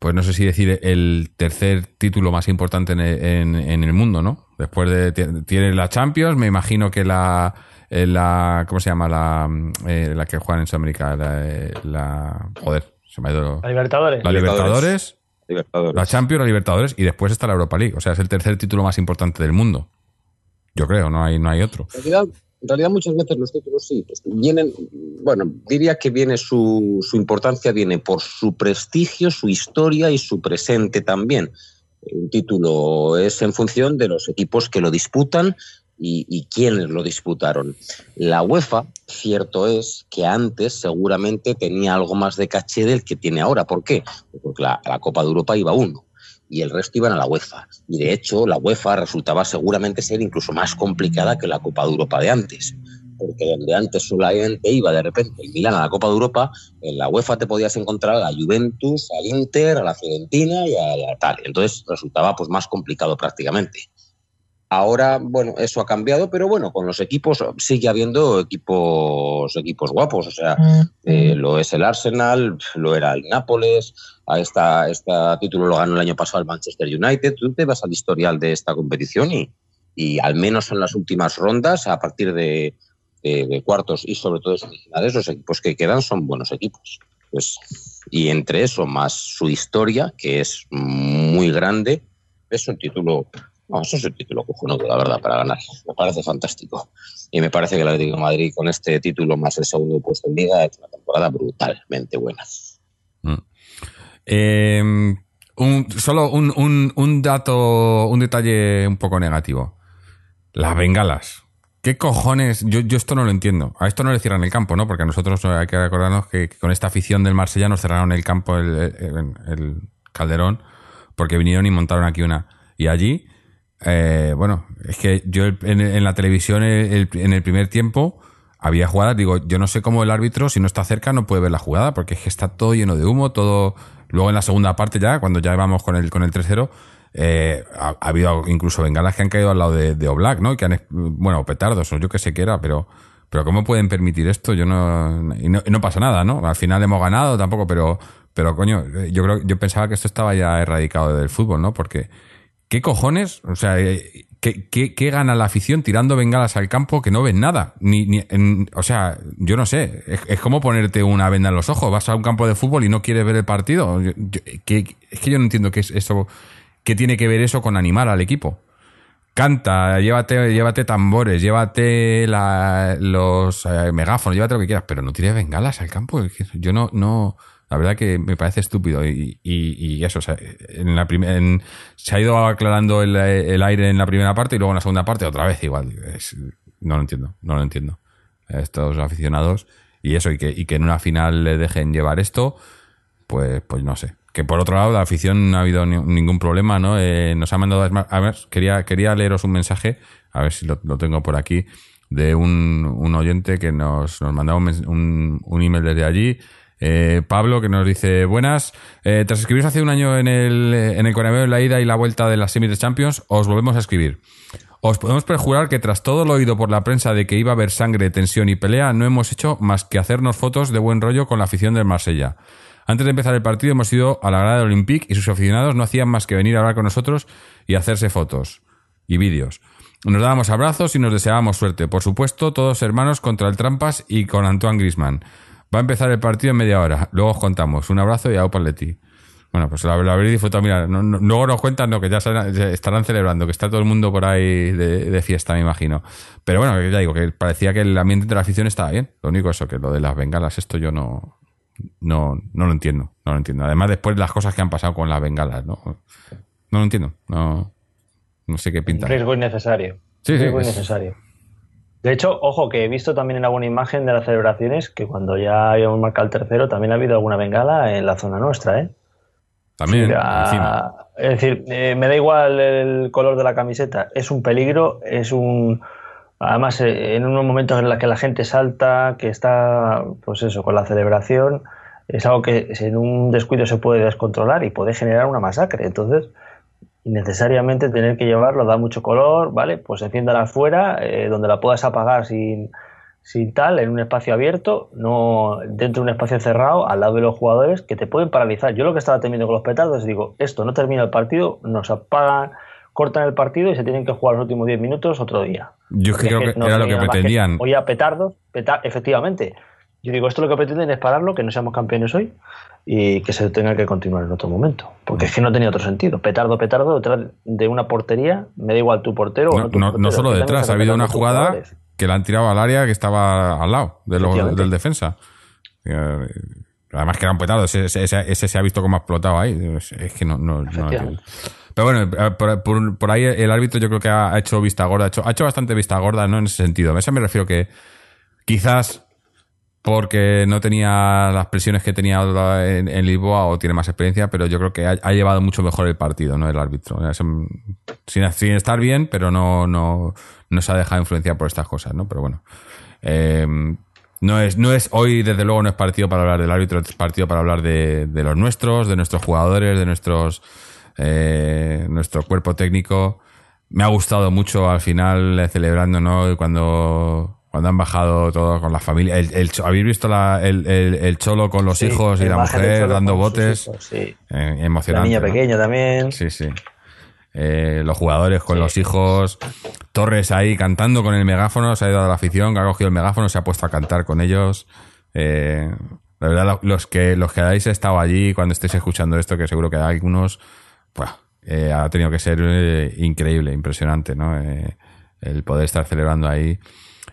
[SPEAKER 1] pues no sé si decir el tercer título más importante en, en, en el mundo, ¿no? Después de tiene la Champions, me imagino que la la ¿cómo se llama la eh, la que juegan en Sudamérica? La, la, joder, se me ha ido
[SPEAKER 2] la Libertadores.
[SPEAKER 1] La Libertadores, Libertadores, la Champions, la Libertadores y después está la Europa League, o sea, es el tercer título más importante del mundo. Yo creo, no hay no hay otro.
[SPEAKER 3] En realidad, muchas veces los títulos sí, pues vienen, bueno, diría que viene su, su, importancia, viene por su prestigio, su historia y su presente también. Un título es en función de los equipos que lo disputan y, y quiénes lo disputaron. La UEFA, cierto es que antes seguramente tenía algo más de caché del que tiene ahora. ¿Por qué? Porque la, la Copa de Europa iba uno y el resto iban a la UEFA. Y de hecho, la UEFA resultaba seguramente ser incluso más complicada que la Copa de Europa de antes. Porque donde antes solamente iba de repente el Milan a la Copa de Europa, en la UEFA te podías encontrar a la Juventus, al Inter, a la Fiorentina y a la tal. Entonces resultaba pues más complicado prácticamente. Ahora, bueno, eso ha cambiado, pero bueno, con los equipos sigue habiendo equipos, equipos guapos. O sea, eh, lo es el Arsenal, lo era el Nápoles, a esta, este título lo ganó el año pasado el Manchester United. Tú te vas al historial de esta competición y, y al menos en las últimas rondas, a partir de, de, de cuartos y sobre todo de semifinales, los equipos que quedan son buenos equipos. pues, y entre eso más su historia, que es muy grande, es un título, no, es un título cojonudo, la verdad, para ganar. Me parece fantástico. Y me parece que el Atlético de Madrid, con este título más el segundo puesto en Liga, es una temporada brutalmente buena.
[SPEAKER 1] Mm. Eh, un, solo un, un, dato, un detalle un poco negativo. Las bengalas. ¿Qué cojones? Yo, yo esto no lo entiendo. A esto no le cierran el campo, ¿no? Porque a nosotros hay que recordarnos que, con esta afición del Marsella nos cerraron el campo, el, el- el Calderón, porque vinieron y montaron aquí una. Y allí, eh, bueno, es que yo en, la televisión el- el- en el primer tiempo había jugadas, digo, yo no sé cómo el árbitro, si no está cerca, no puede ver la jugada, porque es que está todo lleno de humo, todo... Luego en la segunda parte ya, cuando ya vamos con el, con el 3-0, eh, ha, ha habido incluso bengalas que han caído al lado de, de Oblak, ¿no? Que han, bueno, petardos o yo que sé qué era, pero, pero ¿cómo pueden permitir esto? Yo no, y no, y no pasa nada, ¿no? Al final hemos ganado tampoco, pero, pero coño, yo creo, yo pensaba que esto estaba ya erradicado del fútbol, ¿no? Porque, ¿qué cojones? O sea, eh, ¿qué, qué, qué gana la afición tirando bengalas al campo que no ven nada? Ni, o sea, yo no sé. Es, como ponerte una venda en los ojos. Vas a un campo de fútbol y no quieres ver el partido. Es que yo no entiendo qué es eso. ¿Qué tiene que ver eso con animar al equipo? Canta, llévate, llévate tambores, llévate los eh, megáfonos, llévate lo que quieras, pero no tires bengalas al campo. Yo no, no, la verdad que me parece estúpido y, y- y eso, en la en- se ha ido aclarando el, el aire en la primera parte y luego en la segunda parte otra vez igual. No lo entiendo, no lo entiendo. Estos aficionados y eso, y que, y que en una final le dejen llevar esto, pues, pues no sé. Que por otro lado, la afición no ha habido ni- ningún problema, ¿no? Eh, nos ha mandado. A ver, quería, quería leeros un mensaje, a ver si lo, tengo por aquí, de un, un oyente que nos, nos mandaba un, un, un email desde allí. Eh, Pablo, que nos dice: Buenas, eh, tras escribiros hace un año en el, en el la ida y la vuelta de las semis de Champions, os volvemos a escribir. Os podemos perjurar que tras todo lo oído por la prensa de que iba a haber sangre, tensión y pelea, no hemos hecho más que hacernos fotos de buen rollo con la afición del Marsella. Antes de empezar el partido hemos ido a la grada del Olympique y sus aficionados no hacían más que venir a hablar con nosotros y hacerse fotos y vídeos. Nos dábamos abrazos y nos deseábamos suerte. Por supuesto, todos hermanos contra el Trampas y con Antoine Grisman. Va a empezar el partido en media hora. Luego os contamos. Un abrazo y a Leti. Bueno, pues lo, lo habréis disfrutado. Mira, no- no- luego nos cuentan no, que ya estarán celebrando, que está todo el mundo por ahí de, de fiesta, me imagino. Pero bueno, ya digo, que parecía que el ambiente de la afición estaba bien. Lo único eso, que lo de las bengalas, esto yo no, no, no lo entiendo. No lo entiendo. Además, después las cosas que han pasado con las bengalas, ¿no? No lo entiendo. No, no sé qué pinta.
[SPEAKER 2] Riesgo innecesario.
[SPEAKER 1] Sí, sí,
[SPEAKER 2] Riesgo
[SPEAKER 1] es-
[SPEAKER 2] innecesario. De hecho, ojo, que he visto también en alguna imagen de las celebraciones que cuando ya habíamos marcado el tercero también ha habido alguna bengala en la zona nuestra, ¿eh?
[SPEAKER 1] También, encima.
[SPEAKER 2] Es decir, eh, me da igual el color de la camiseta, es un peligro, es un... Además, eh, en unos momentos en los que la gente salta, que está, pues eso, con la celebración, es algo que en un descuido se puede descontrolar y puede generar una masacre. Entonces, innecesariamente tener que llevarlo da mucho color, ¿vale? Pues enciéndala afuera, eh, donde la puedas apagar sin, sin tal, en un espacio abierto, no dentro de un espacio cerrado, al lado de los jugadores, que te pueden paralizar. Yo lo que estaba temiendo con los petardos, digo, esto no termina el partido, nos apagan, cortan el partido y se tienen que jugar los últimos 10 minutos otro día.
[SPEAKER 1] Yo que
[SPEAKER 2] Porque
[SPEAKER 1] creo que
[SPEAKER 2] no
[SPEAKER 1] era lo que pretendían.
[SPEAKER 2] Oye, petardos, peta- efectivamente. Yo digo, esto lo que pretenden es pararlo, que no seamos campeones hoy y que se tenga que continuar en otro momento. Porque es que no tenía otro sentido. Petardo, petardo, detrás de una portería, me da igual tu portero o
[SPEAKER 1] No,
[SPEAKER 2] no tu
[SPEAKER 1] no,
[SPEAKER 2] portero,
[SPEAKER 1] no solo detrás, ha habido una jugada
[SPEAKER 2] jugadores.
[SPEAKER 1] que la han tirado al área que estaba al lado de lo-
[SPEAKER 2] Efectivamente.
[SPEAKER 1] del defensa. Eh, Además que era un petardo, ese, ese- ese se ha visto como ha explotado ahí. Es, que no, no, no. Pero bueno, eh, por, por- por ahí el árbitro yo creo que ha hecho vista gorda, ha hecho, ha hecho bastante vista gorda, ¿no? En ese sentido. A eso me refiero que quizás porque no tenía las presiones que tenía en, Lisboa o tiene más experiencia, pero yo creo que ha, llevado mucho mejor el partido, ¿no? El árbitro. Sin estar bien, pero no, no, no se ha dejado influenciar por estas cosas, ¿no? Pero bueno. Eh, no es, no es hoy, desde luego, no es partido para hablar del árbitro, es partido para hablar de, de los nuestros, de nuestros jugadores, de nuestros eh, nuestro cuerpo técnico. Me ha gustado mucho al final eh, celebrando, ¿no? Cuando, cuando han bajado todos con la familia. El, el ¿Habéis visto la- el, el- el cholo con los
[SPEAKER 2] Sí,
[SPEAKER 1] hijos y
[SPEAKER 2] la
[SPEAKER 1] la mujer dando botes?
[SPEAKER 2] hijos, sí.
[SPEAKER 1] Eh,
[SPEAKER 2] La
[SPEAKER 1] emocionante.
[SPEAKER 2] niña
[SPEAKER 1] ¿no?
[SPEAKER 2] pequeña también.
[SPEAKER 1] Sí, sí. Eh, los jugadores con los hijos. Torres ahí cantando con el megáfono. Se ha ido a la afición, que ha cogido el megáfono, se ha puesto a cantar con ellos. Eh, La verdad, los que, los que habéis estado allí cuando estéis escuchando esto, que seguro que hay algunos, pues, eh, ha tenido que ser eh, increíble, impresionante, ¿no? Eh, el poder estar celebrando ahí.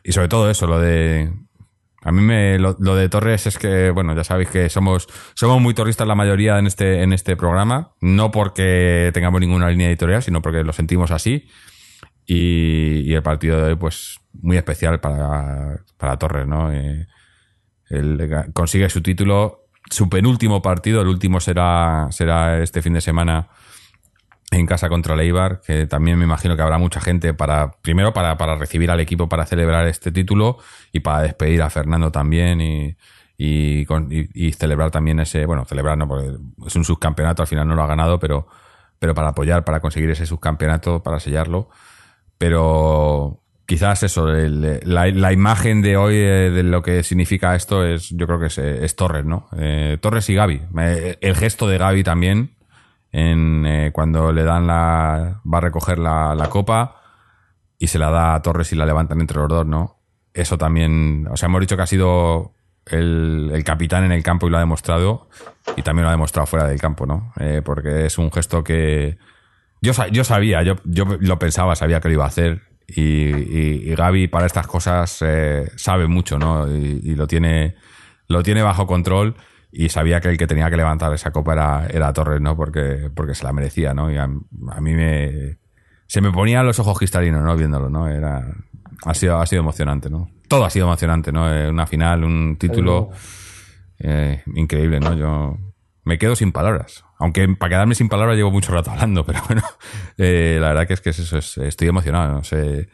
[SPEAKER 1] Y sobre todo eso, lo de. A mí me, lo, de Torres es que, bueno, ya sabéis que somos, somos muy torristas la mayoría en este, en este programa, no porque tengamos ninguna línea editorial, sino porque lo sentimos así. Y, y el partido de hoy, pues, muy especial para, para Torres, ¿no? Eh, él consigue su título, su penúltimo partido, el último será, será este fin de semana en casa contra el Eibar, que también me imagino que habrá mucha gente para, primero para, para recibir al equipo para celebrar este título y para despedir a Fernando también y, y, celebrar también ese, bueno, celebrar no, porque es un subcampeonato, al final no lo ha ganado, pero, pero para apoyar, para conseguir ese subcampeonato, para sellarlo. Pero quizás eso, el, la, imagen de hoy eh, de lo que significa esto es, yo creo que es, es Torres, ¿no? Eh, Torres y Gaby. Eh, el gesto de Gaby también, en, eh, cuando le dan la. va a recoger la, la, copa y se la da a Torres y la levantan entre los dos, ¿no? Eso también. O sea, hemos dicho que ha sido el, el capitán en el campo y lo ha demostrado. Y también lo ha demostrado fuera del campo, ¿no? Eh, porque es un gesto que. Yo, yo sabía, yo, yo lo pensaba, sabía que lo iba a hacer. Y, y, Gaby para estas cosas eh, sabe mucho, ¿no? Y, y, lo tiene lo tiene bajo control y sabía que el que tenía que levantar esa copa era, era Torres, ¿no? Porque, porque se la merecía, ¿no? Y a, a mí me se me ponían los ojos cristalinos, ¿no? Viéndolo, ¿no? Era ha sido ha sido emocionante, ¿no? Todo ha sido emocionante, ¿no? Eh, una final, un título eh, increíble, ¿no? Yo me quedo sin palabras. Aunque para quedarme sin palabras llevo mucho rato hablando, pero bueno, eh, la verdad que es que es eso, es, estoy emocionado, no sé,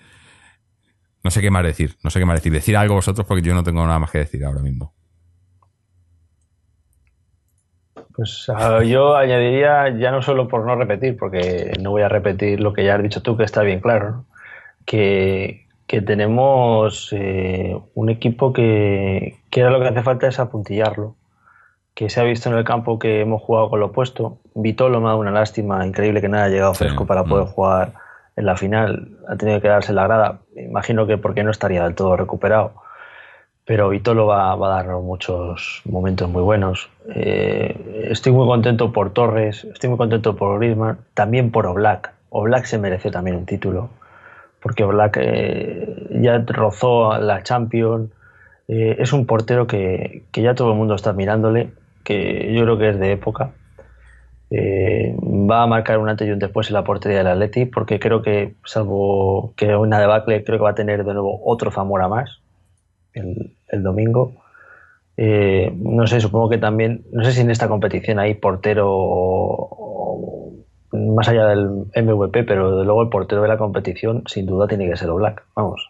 [SPEAKER 1] no sé qué más decir, no sé qué más decir. Decir algo vosotros porque yo no tengo nada más que decir ahora mismo.
[SPEAKER 2] Pues uh, yo añadiría, ya no solo por no repetir, porque no voy a repetir lo que ya has dicho tú, que está bien claro, ¿no? que, que, tenemos eh, un equipo que, que ahora lo que hace falta es apuntillarlo que se ha visto en el campo que hemos jugado con lo opuesto. Vitolo me ha dado una lástima increíble que no haya llegado fresco sí, para poder mm. jugar en la final. Ha tenido que quedarse en la grada. Imagino que porque no estaría del todo recuperado. Pero Vitolo va, a dar muchos momentos muy buenos. Eh, estoy muy contento por Torres, estoy muy contento por Griezmann, también por Oblak. Oblak se mereció también un título, porque Oblak eh, ya rozó la Champions. Eh, es un portero que, que ya todo el mundo está mirándole que yo creo que es de época. Va a marcar un antes y un después en la portería del Atleti, porque creo que, salvo que una debacle, creo que va a tener de nuevo otro Zamora más el, el domingo. Eh, no sé, supongo que también, no sé si en esta competición hay portero o, o, más allá del MVP, pero de luego el portero de la competición sin duda tiene que ser Black, vamos.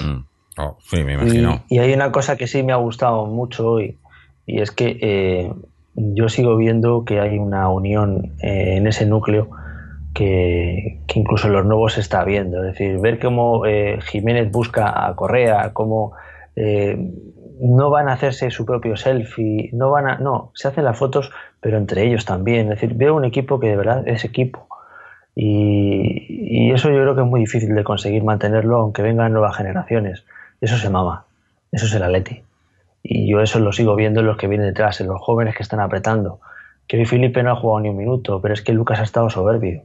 [SPEAKER 1] Mm. Oh, sí, me imagino.
[SPEAKER 2] Y, y, hay una cosa que sí me ha gustado mucho hoy, y es que eh, yo sigo viendo que hay una unión eh, en ese núcleo que, incluso los nuevos se está viendo. Es decir, ver cómo eh, Jiménez busca a Correa, cómo eh, no van a hacerse su propio selfie, no van a. No, se hacen las fotos, pero entre ellos también. Es decir, veo un equipo que de verdad es equipo. Y, y eso yo creo que es muy difícil de conseguir mantenerlo, aunque vengan nuevas generaciones. Eso se mama. Eso es el Atleti. Y yo eso lo sigo viendo en los que vienen detrás, en los jóvenes que están apretando. Que hoy Felipe no ha jugado ni un minuto, pero es que Lucas ha estado soberbio.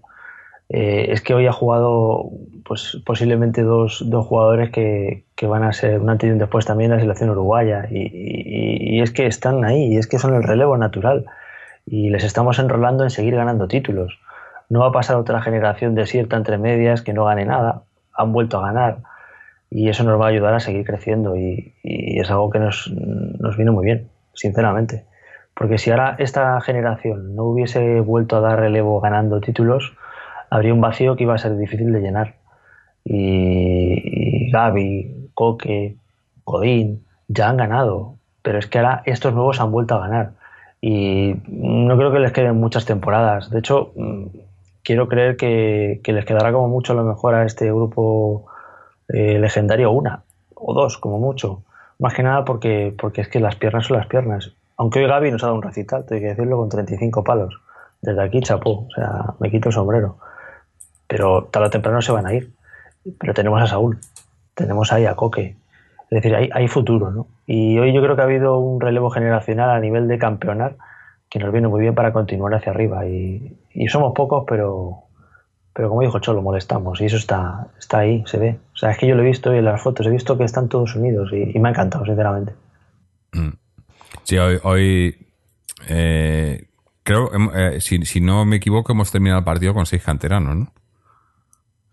[SPEAKER 2] Eh, es que hoy ha jugado pues posiblemente dos, dos jugadores que, que, van a ser un antes y un después también en la selección uruguaya. Y, y, y, es que están ahí, y es que son el relevo natural. Y les estamos enrolando en seguir ganando títulos. No va a pasar otra generación desierta entre medias que no gane nada. Han vuelto a ganar y eso nos va a ayudar a seguir creciendo y, y es algo que nos, nos, viene muy bien, sinceramente. Porque si ahora esta generación no hubiese vuelto a dar relevo ganando títulos, habría un vacío que iba a ser difícil de llenar. Y, y Gaby, Coque, Godín ya han ganado, pero es que ahora estos nuevos han vuelto a ganar. Y no creo que les queden muchas temporadas. De hecho, quiero creer que, que les quedará como mucho a lo mejor a este grupo eh, legendario una o dos, como mucho. Más que nada porque, porque es que las piernas son las piernas. Aunque hoy Gaby nos ha dado un recital, tengo que decirlo, con 35 palos. Desde aquí, chapó, o sea, me quito el sombrero. Pero tarde o temprano se van a ir. Pero tenemos a Saúl, tenemos ahí a Coque, Es decir, hay, hay futuro, ¿no? Y hoy yo creo que ha habido un relevo generacional a nivel de campeonar que nos viene muy bien para continuar hacia arriba. Y, y somos pocos, pero, pero como dijo Cholo, molestamos. Y eso está, está ahí, se ve. O sea, es que yo lo he visto en las fotos, he visto que están todos unidos y, y me ha encantado, sinceramente.
[SPEAKER 1] Mm. Sí, hoy, hoy eh, creo, eh, si, si no me equivoco, hemos terminado el partido con seis canteranos, ¿no?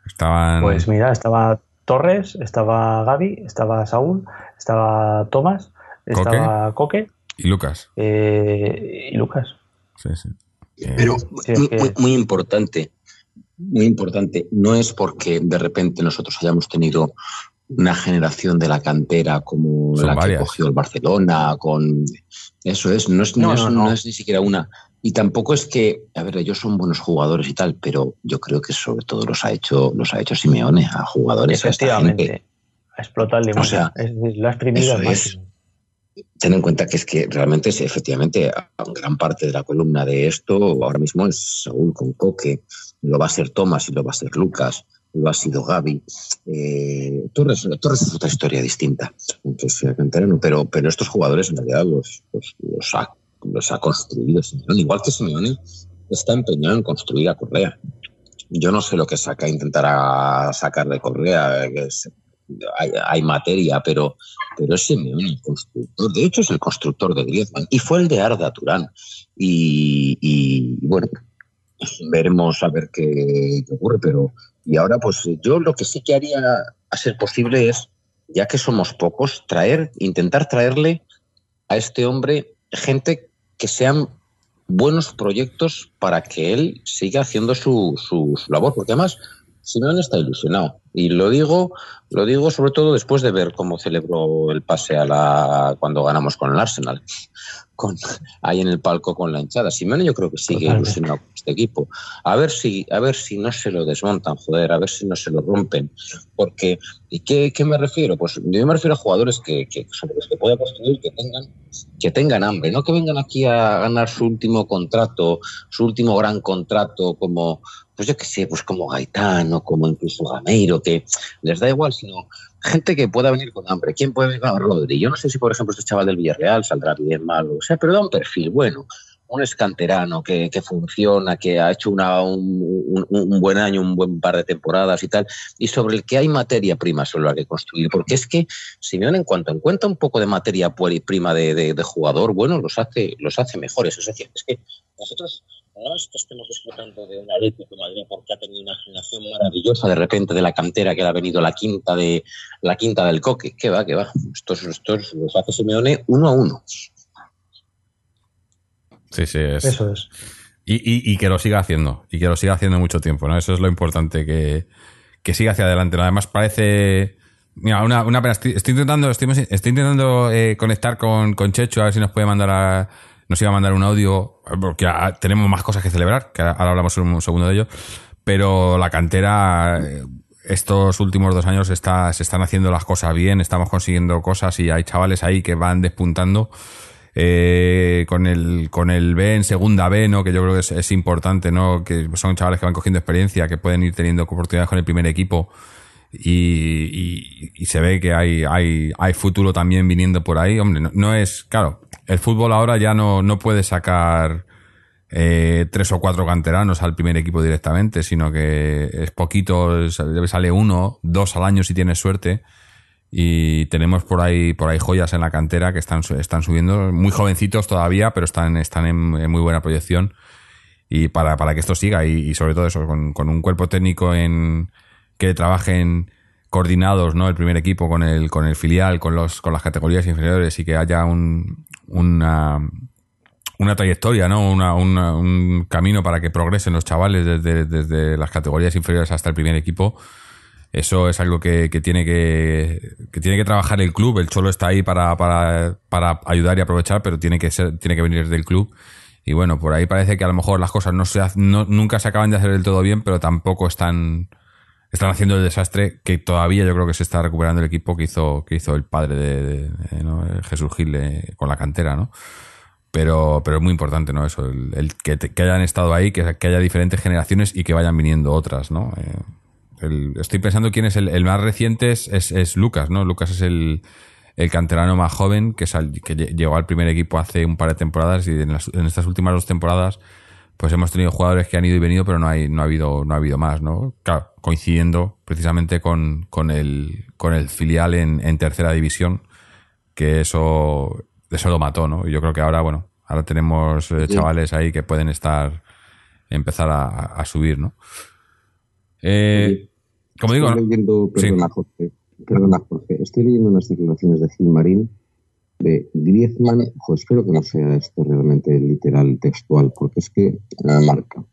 [SPEAKER 1] Estaban.
[SPEAKER 2] Pues mira, estaba Torres, estaba Gaby, estaba Saúl, estaba Tomás, estaba Coque,
[SPEAKER 1] y Lucas.
[SPEAKER 2] eh, y Lucas.
[SPEAKER 1] Sí, sí. Eh,
[SPEAKER 3] Pero
[SPEAKER 2] Sí, es
[SPEAKER 3] muy,
[SPEAKER 2] que-
[SPEAKER 3] muy- muy importante, muy importante, no es porque de repente nosotros hayamos tenido una generación de la cantera como
[SPEAKER 1] Son
[SPEAKER 3] la
[SPEAKER 1] varias.
[SPEAKER 3] que cogió el Barcelona, con eso es, no es, no,
[SPEAKER 2] No,
[SPEAKER 3] es,
[SPEAKER 2] no, no.
[SPEAKER 3] no es ni siquiera una. Y tampoco es que, a ver, ellos son buenos jugadores y tal, pero yo creo que sobre todo los ha hecho, los ha hecho Simeone a jugadores.
[SPEAKER 2] Efectivamente. A el limón.
[SPEAKER 3] O sea,
[SPEAKER 2] es lo ha exprimido
[SPEAKER 3] eso es. ten en cuenta que es que realmente es efectivamente gran parte de la columna de esto ahora mismo es Saúl con Coque, lo va a ser Tomás y lo va a ser Lucas, lo ha sido Gaby. Eh, Torres, Torres es otra historia distinta, canterano, pero, pero estos jugadores en realidad los, los, los ha, los ha construido Simeone, igual que Simeone está empeñado en construir a Correa. Yo no sé lo que saca, intentará sacar de Correa, que es- hay, hay materia, pero pero es Simeone el constructor. De hecho, es el constructor de Griezmann y fue el de Arda Turán. Y, y, bueno, veremos a ver qué, qué ocurre. Pero y ahora, pues yo lo que sí que haría a ser posible es, ya que somos pocos, traer, intentar traerle a este hombre gente que sean buenos proyectos para que él siga haciendo su, su, su labor, porque además Simeone está ilusionado. Y lo digo, lo digo sobre todo después de ver cómo celebró el pase a la cuando ganamos con el Arsenal. Con, ahí en el palco con la hinchada. Simeone yo creo que sigue
[SPEAKER 2] Totalmente.
[SPEAKER 3] ilusionado con este equipo. A ver si, a ver si no se lo desmontan, joder, a ver si no se lo rompen. Porque, ¿y qué, qué me refiero? Pues yo me refiero a jugadores que, que sobre los que pueda construir, que tengan, que tengan hambre, no que vengan aquí a ganar su último contrato, su último gran contrato como, pues yo qué sé, pues como Gaetano, como incluso Gameiro, que les da igual, sino gente que pueda venir con hambre. ¿Quién puede venir a Rodri? Yo no sé si, por ejemplo, este chaval del Villarreal saldrá bien, mal, o sea, pero da un perfil bueno. Un escanterano que, funciona, que ha hecho una, un, un- un buen año, un buen par de temporadas y tal, y sobre el que hay materia prima sobre la que construir. Porque es que Simeone, en cuanto encuentra un poco de materia prima de, de- de jugador, bueno, los hace, los hace mejores. Es decir, es que nosotros no es que estemos disfrutando de un Atlético de Madrid porque ha tenido una generación maravillosa de repente de la cantera que le ha venido la quinta de la quinta del coque. Que va, que va. Estos, estos los hace Simeone uno a uno.
[SPEAKER 1] Sí, sí, es.
[SPEAKER 2] Eso es.
[SPEAKER 1] Y, y- y que lo siga haciendo. Y que lo siga haciendo mucho tiempo, ¿no? Eso es lo importante, que, que siga hacia adelante. Además, parece. Mira, una, una pena. Estoy, estoy intentando, estoy, estoy intentando eh, conectar con, con Checho, a ver si nos puede mandar a- nos iba a mandar un audio, porque tenemos más cosas que celebrar, que ahora hablamos un segundo de ello. Pero la cantera, eh, estos últimos dos años está, se están haciendo las cosas bien, estamos consiguiendo cosas y hay chavales ahí que van despuntando eh, con el con el B en segunda B, ¿no? Que yo creo que es, importante, ¿no? Que son chavales que van cogiendo experiencia, que pueden ir teniendo oportunidades con el primer equipo. Y, y- y se ve que hay, hay, hay futuro también viniendo por ahí. Hombre, no, no es, claro, el fútbol ahora ya no, no puede sacar eh, tres o cuatro canteranos al primer equipo directamente, sino que es poquito, sale uno, dos al año si tienes suerte. Y tenemos por ahí por ahí joyas en la cantera que están están subiendo. Muy jovencitos todavía pero están están en, en muy buena proyección. Y para, para que esto siga y, y sobre todo eso con, con un cuerpo técnico en que trabajen coordinados no el primer equipo con el con el filial con los con las categorías inferiores y que haya un una una trayectoria, ¿no? Una- una- un camino para que progresen los chavales desde, desde las categorías inferiores hasta el primer equipo. Eso es algo que, que tiene que, que tiene que trabajar el club. El Cholo está ahí para, para, para ayudar y aprovechar, pero tiene que ser, tiene que venir del club. Y bueno, por ahí parece que a lo mejor las cosas no se no, nunca se acaban de hacer del todo bien, pero tampoco están, están haciendo el desastre que todavía yo creo que se está recuperando el equipo que hizo, que hizo el padre de. Jesús Gil eh, con la cantera, ¿no? Pero, pero es muy importante, ¿no? Eso, el, que, que hayan estado ahí, que, que haya diferentes generaciones y que vayan viniendo otras, ¿no? Eh, estoy pensando quién es el, el más reciente, es, es- Lucas, ¿no? Lucas es el, canterano más joven que, sal- que lle- llegó al primer equipo hace un par de temporadas y en, las- en estas últimas dos temporadas pues hemos tenido jugadores que han ido y venido, pero no, hay, no, ha, habido, no ha habido más, ¿no? Claro, coincidiendo precisamente con, con, el, con el filial en, en tercera división, que eso, eso lo mató, ¿no? Y yo creo que ahora, bueno, ahora tenemos eh, chavales ahí que pueden estar, empezar a, a- subir, ¿no? Eh, como digo,
[SPEAKER 3] Estoy
[SPEAKER 1] ¿no?
[SPEAKER 3] leyendo,
[SPEAKER 1] Sí.
[SPEAKER 3] perdona, Jorge, perdona, Jorge, estoy leyendo unas declaraciones de Gilmarín de Griezmann, jo, espero que no sea esto realmente literal, textual, porque es que la marca.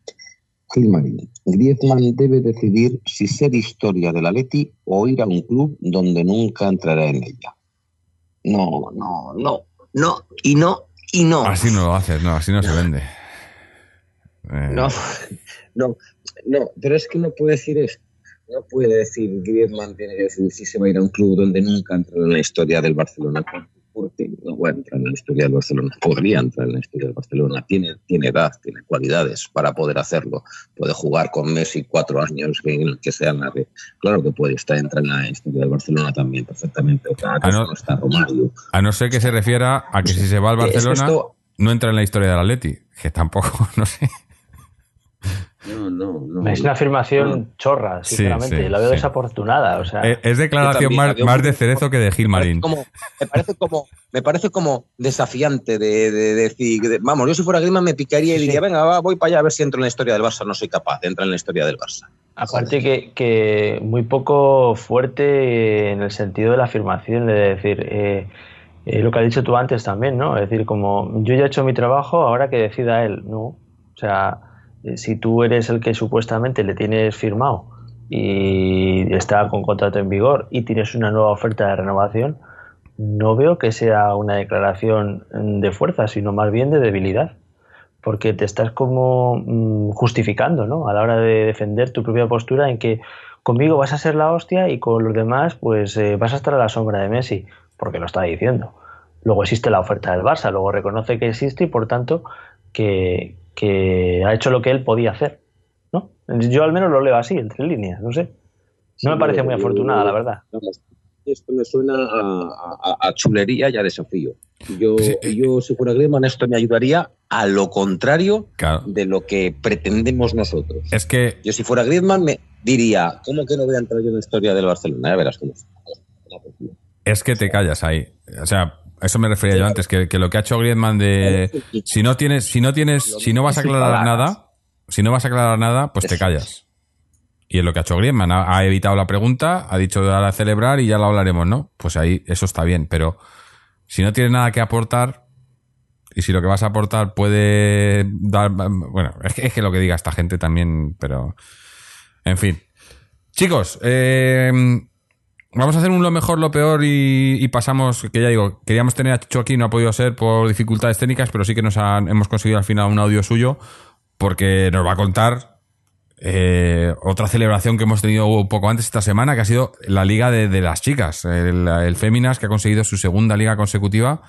[SPEAKER 3] Gilmarín, Griezmann debe decidir si ser historia del Atleti o ir a un club donde nunca entrará en ella. No, no, no, no, y no, y no.
[SPEAKER 1] así no lo haces, no, así no se vende. Eh,
[SPEAKER 3] No, no, no, pero es que no puede decir esto. No puede decir Griezmann tiene que decidir si se va a ir a un club donde nunca entró en la historia del Barcelona. Porque no va a entrar en la historia del Barcelona. Podría entrar en la historia del Barcelona. Tiene, tiene edad, tiene cualidades para poder hacerlo. Puede jugar con Messi cuatro años, que, que sean la de. Claro que puede estar entrar en la historia del Barcelona también perfectamente.
[SPEAKER 1] Ah, no.
[SPEAKER 3] no está Romario.
[SPEAKER 1] A no ser que se refiera a que si se va al
[SPEAKER 3] Es que
[SPEAKER 1] Barcelona,
[SPEAKER 3] esto-
[SPEAKER 1] no entra en la historia del Atleti, que tampoco, no sé.
[SPEAKER 3] No, no, no.
[SPEAKER 2] Es una afirmación
[SPEAKER 3] no.
[SPEAKER 2] chorra, sinceramente.
[SPEAKER 1] sí,
[SPEAKER 2] la veo
[SPEAKER 1] sí.
[SPEAKER 2] desafortunada. O sea,
[SPEAKER 1] Eh, Es declaración más, de Cerezo que de Gilmarín.
[SPEAKER 5] me parece como, me parece como desafiante de, de- de decir, de- vamos, yo si fuera Griezmann me picaría y
[SPEAKER 2] Sí.
[SPEAKER 5] diría, venga, va, voy para allá a ver si entro en la historia del Barça. No soy capaz de entrar en la historia del Barça.
[SPEAKER 2] Aparte que, que muy poco fuerte en el sentido de la afirmación, de decir, eh, eh, lo que has dicho tú antes también, ¿no? Es decir, como yo ya he hecho mi trabajo, ahora que decida él, ¿no? O sea, si tú eres el que supuestamente le tienes firmado y está con contrato en vigor y tienes una nueva oferta de renovación, no veo que sea una declaración de fuerza, sino más bien de debilidad porque te estás como mm, justificando, ¿no? A la hora de defender tu propia postura en que conmigo vas a ser la hostia y con los demás pues eh, vas a estar a la sombra de Messi, porque lo está diciendo. Luego existe la oferta del Barça, luego reconoce que existe y por tanto que, que ha hecho lo que él podía hacer, ¿no? Yo al menos lo leo así, entre líneas, no sé. No me
[SPEAKER 3] Sí,
[SPEAKER 2] parece muy
[SPEAKER 3] yo-
[SPEAKER 2] afortunada, la verdad.
[SPEAKER 3] Esto me suena a, a- a chulería y a desafío. Yo,
[SPEAKER 1] Sí.
[SPEAKER 3] yo, si fuera Griezmann, esto me ayudaría
[SPEAKER 5] A lo contrario
[SPEAKER 1] Claro.
[SPEAKER 5] de lo que pretendemos nosotros.
[SPEAKER 1] Es que,
[SPEAKER 5] Yo si fuera Griezmann me diría, ¿cómo que no voy a entrar yo en la historia del Barcelona? Ya verás cómo.
[SPEAKER 1] es que te callas ahí. O sea, eso me refería yo antes, que, que lo que ha hecho Griezmann de si no tienes, si no tienes, si no vas a aclarar nada, si no vas a aclarar nada, pues te callas. Y es lo que ha hecho Griezmann. Ha, ha evitado la pregunta, ha dicho ahora a celebrar y ya lo hablaremos, ¿no? Pues ahí eso está bien, pero si no tienes nada que aportar y si lo que vas a aportar puede dar, bueno, es que, es que lo que diga esta gente también, pero en fin. Chicos, eh, Vamos a hacer un lo mejor, lo peor y, y pasamos, que ya digo, queríamos tener a Chicho aquí, no ha podido ser por dificultades técnicas, pero sí que nos han- hemos conseguido al final un audio suyo porque nos va a contar eh, otra celebración que hemos tenido un poco antes esta semana, que ha sido la Liga de, las Chicas, el, el Féminas, que ha conseguido su segunda liga consecutiva,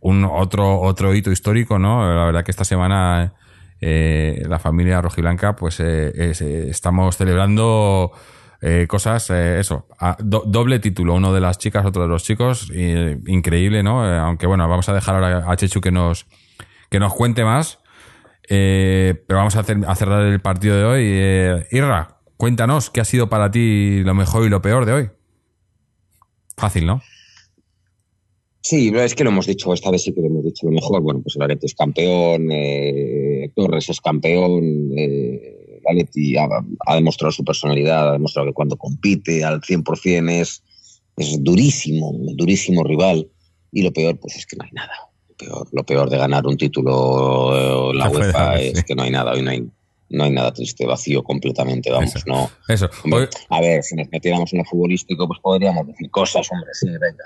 [SPEAKER 1] un otro, otro hito histórico, ¿no? La verdad que esta semana eh, la familia rojiblanca, pues eh, eh, estamos celebrando eh, cosas, eh, eso, doble título, uno de las chicas, otro de los chicos, increíble, ¿no? Eh, aunque bueno, vamos a dejar ahora a Chechu que nos, que nos cuente más, pero vamos a, hacer, a cerrar el partido de hoy. Irra, cuéntanos, ¿qué ha sido para ti lo mejor y lo peor de hoy? Fácil, ¿no?
[SPEAKER 3] Sí, es que lo hemos dicho, esta vez sí que lo hemos dicho lo mejor. Bueno, pues el Atleti es campeón, Torres es campeón, eh, el Atleti ha, ha demostrado su personalidad, ha demostrado que cuando compite al 100% es, es durísimo, durísimo rival. Y lo peor, pues es que no hay nada. Lo peor, lo peor de ganar un título en la UEFA es
[SPEAKER 1] sí.
[SPEAKER 3] que no hay nada, hoy no hay, no hay nada triste, vacío completamente, vamos,
[SPEAKER 1] Eso.
[SPEAKER 3] no.
[SPEAKER 1] Eso.
[SPEAKER 3] Hombre, a ver, si nos metiéramos en lo futbolístico, pues podríamos decir cosas, hombre, sí, venga.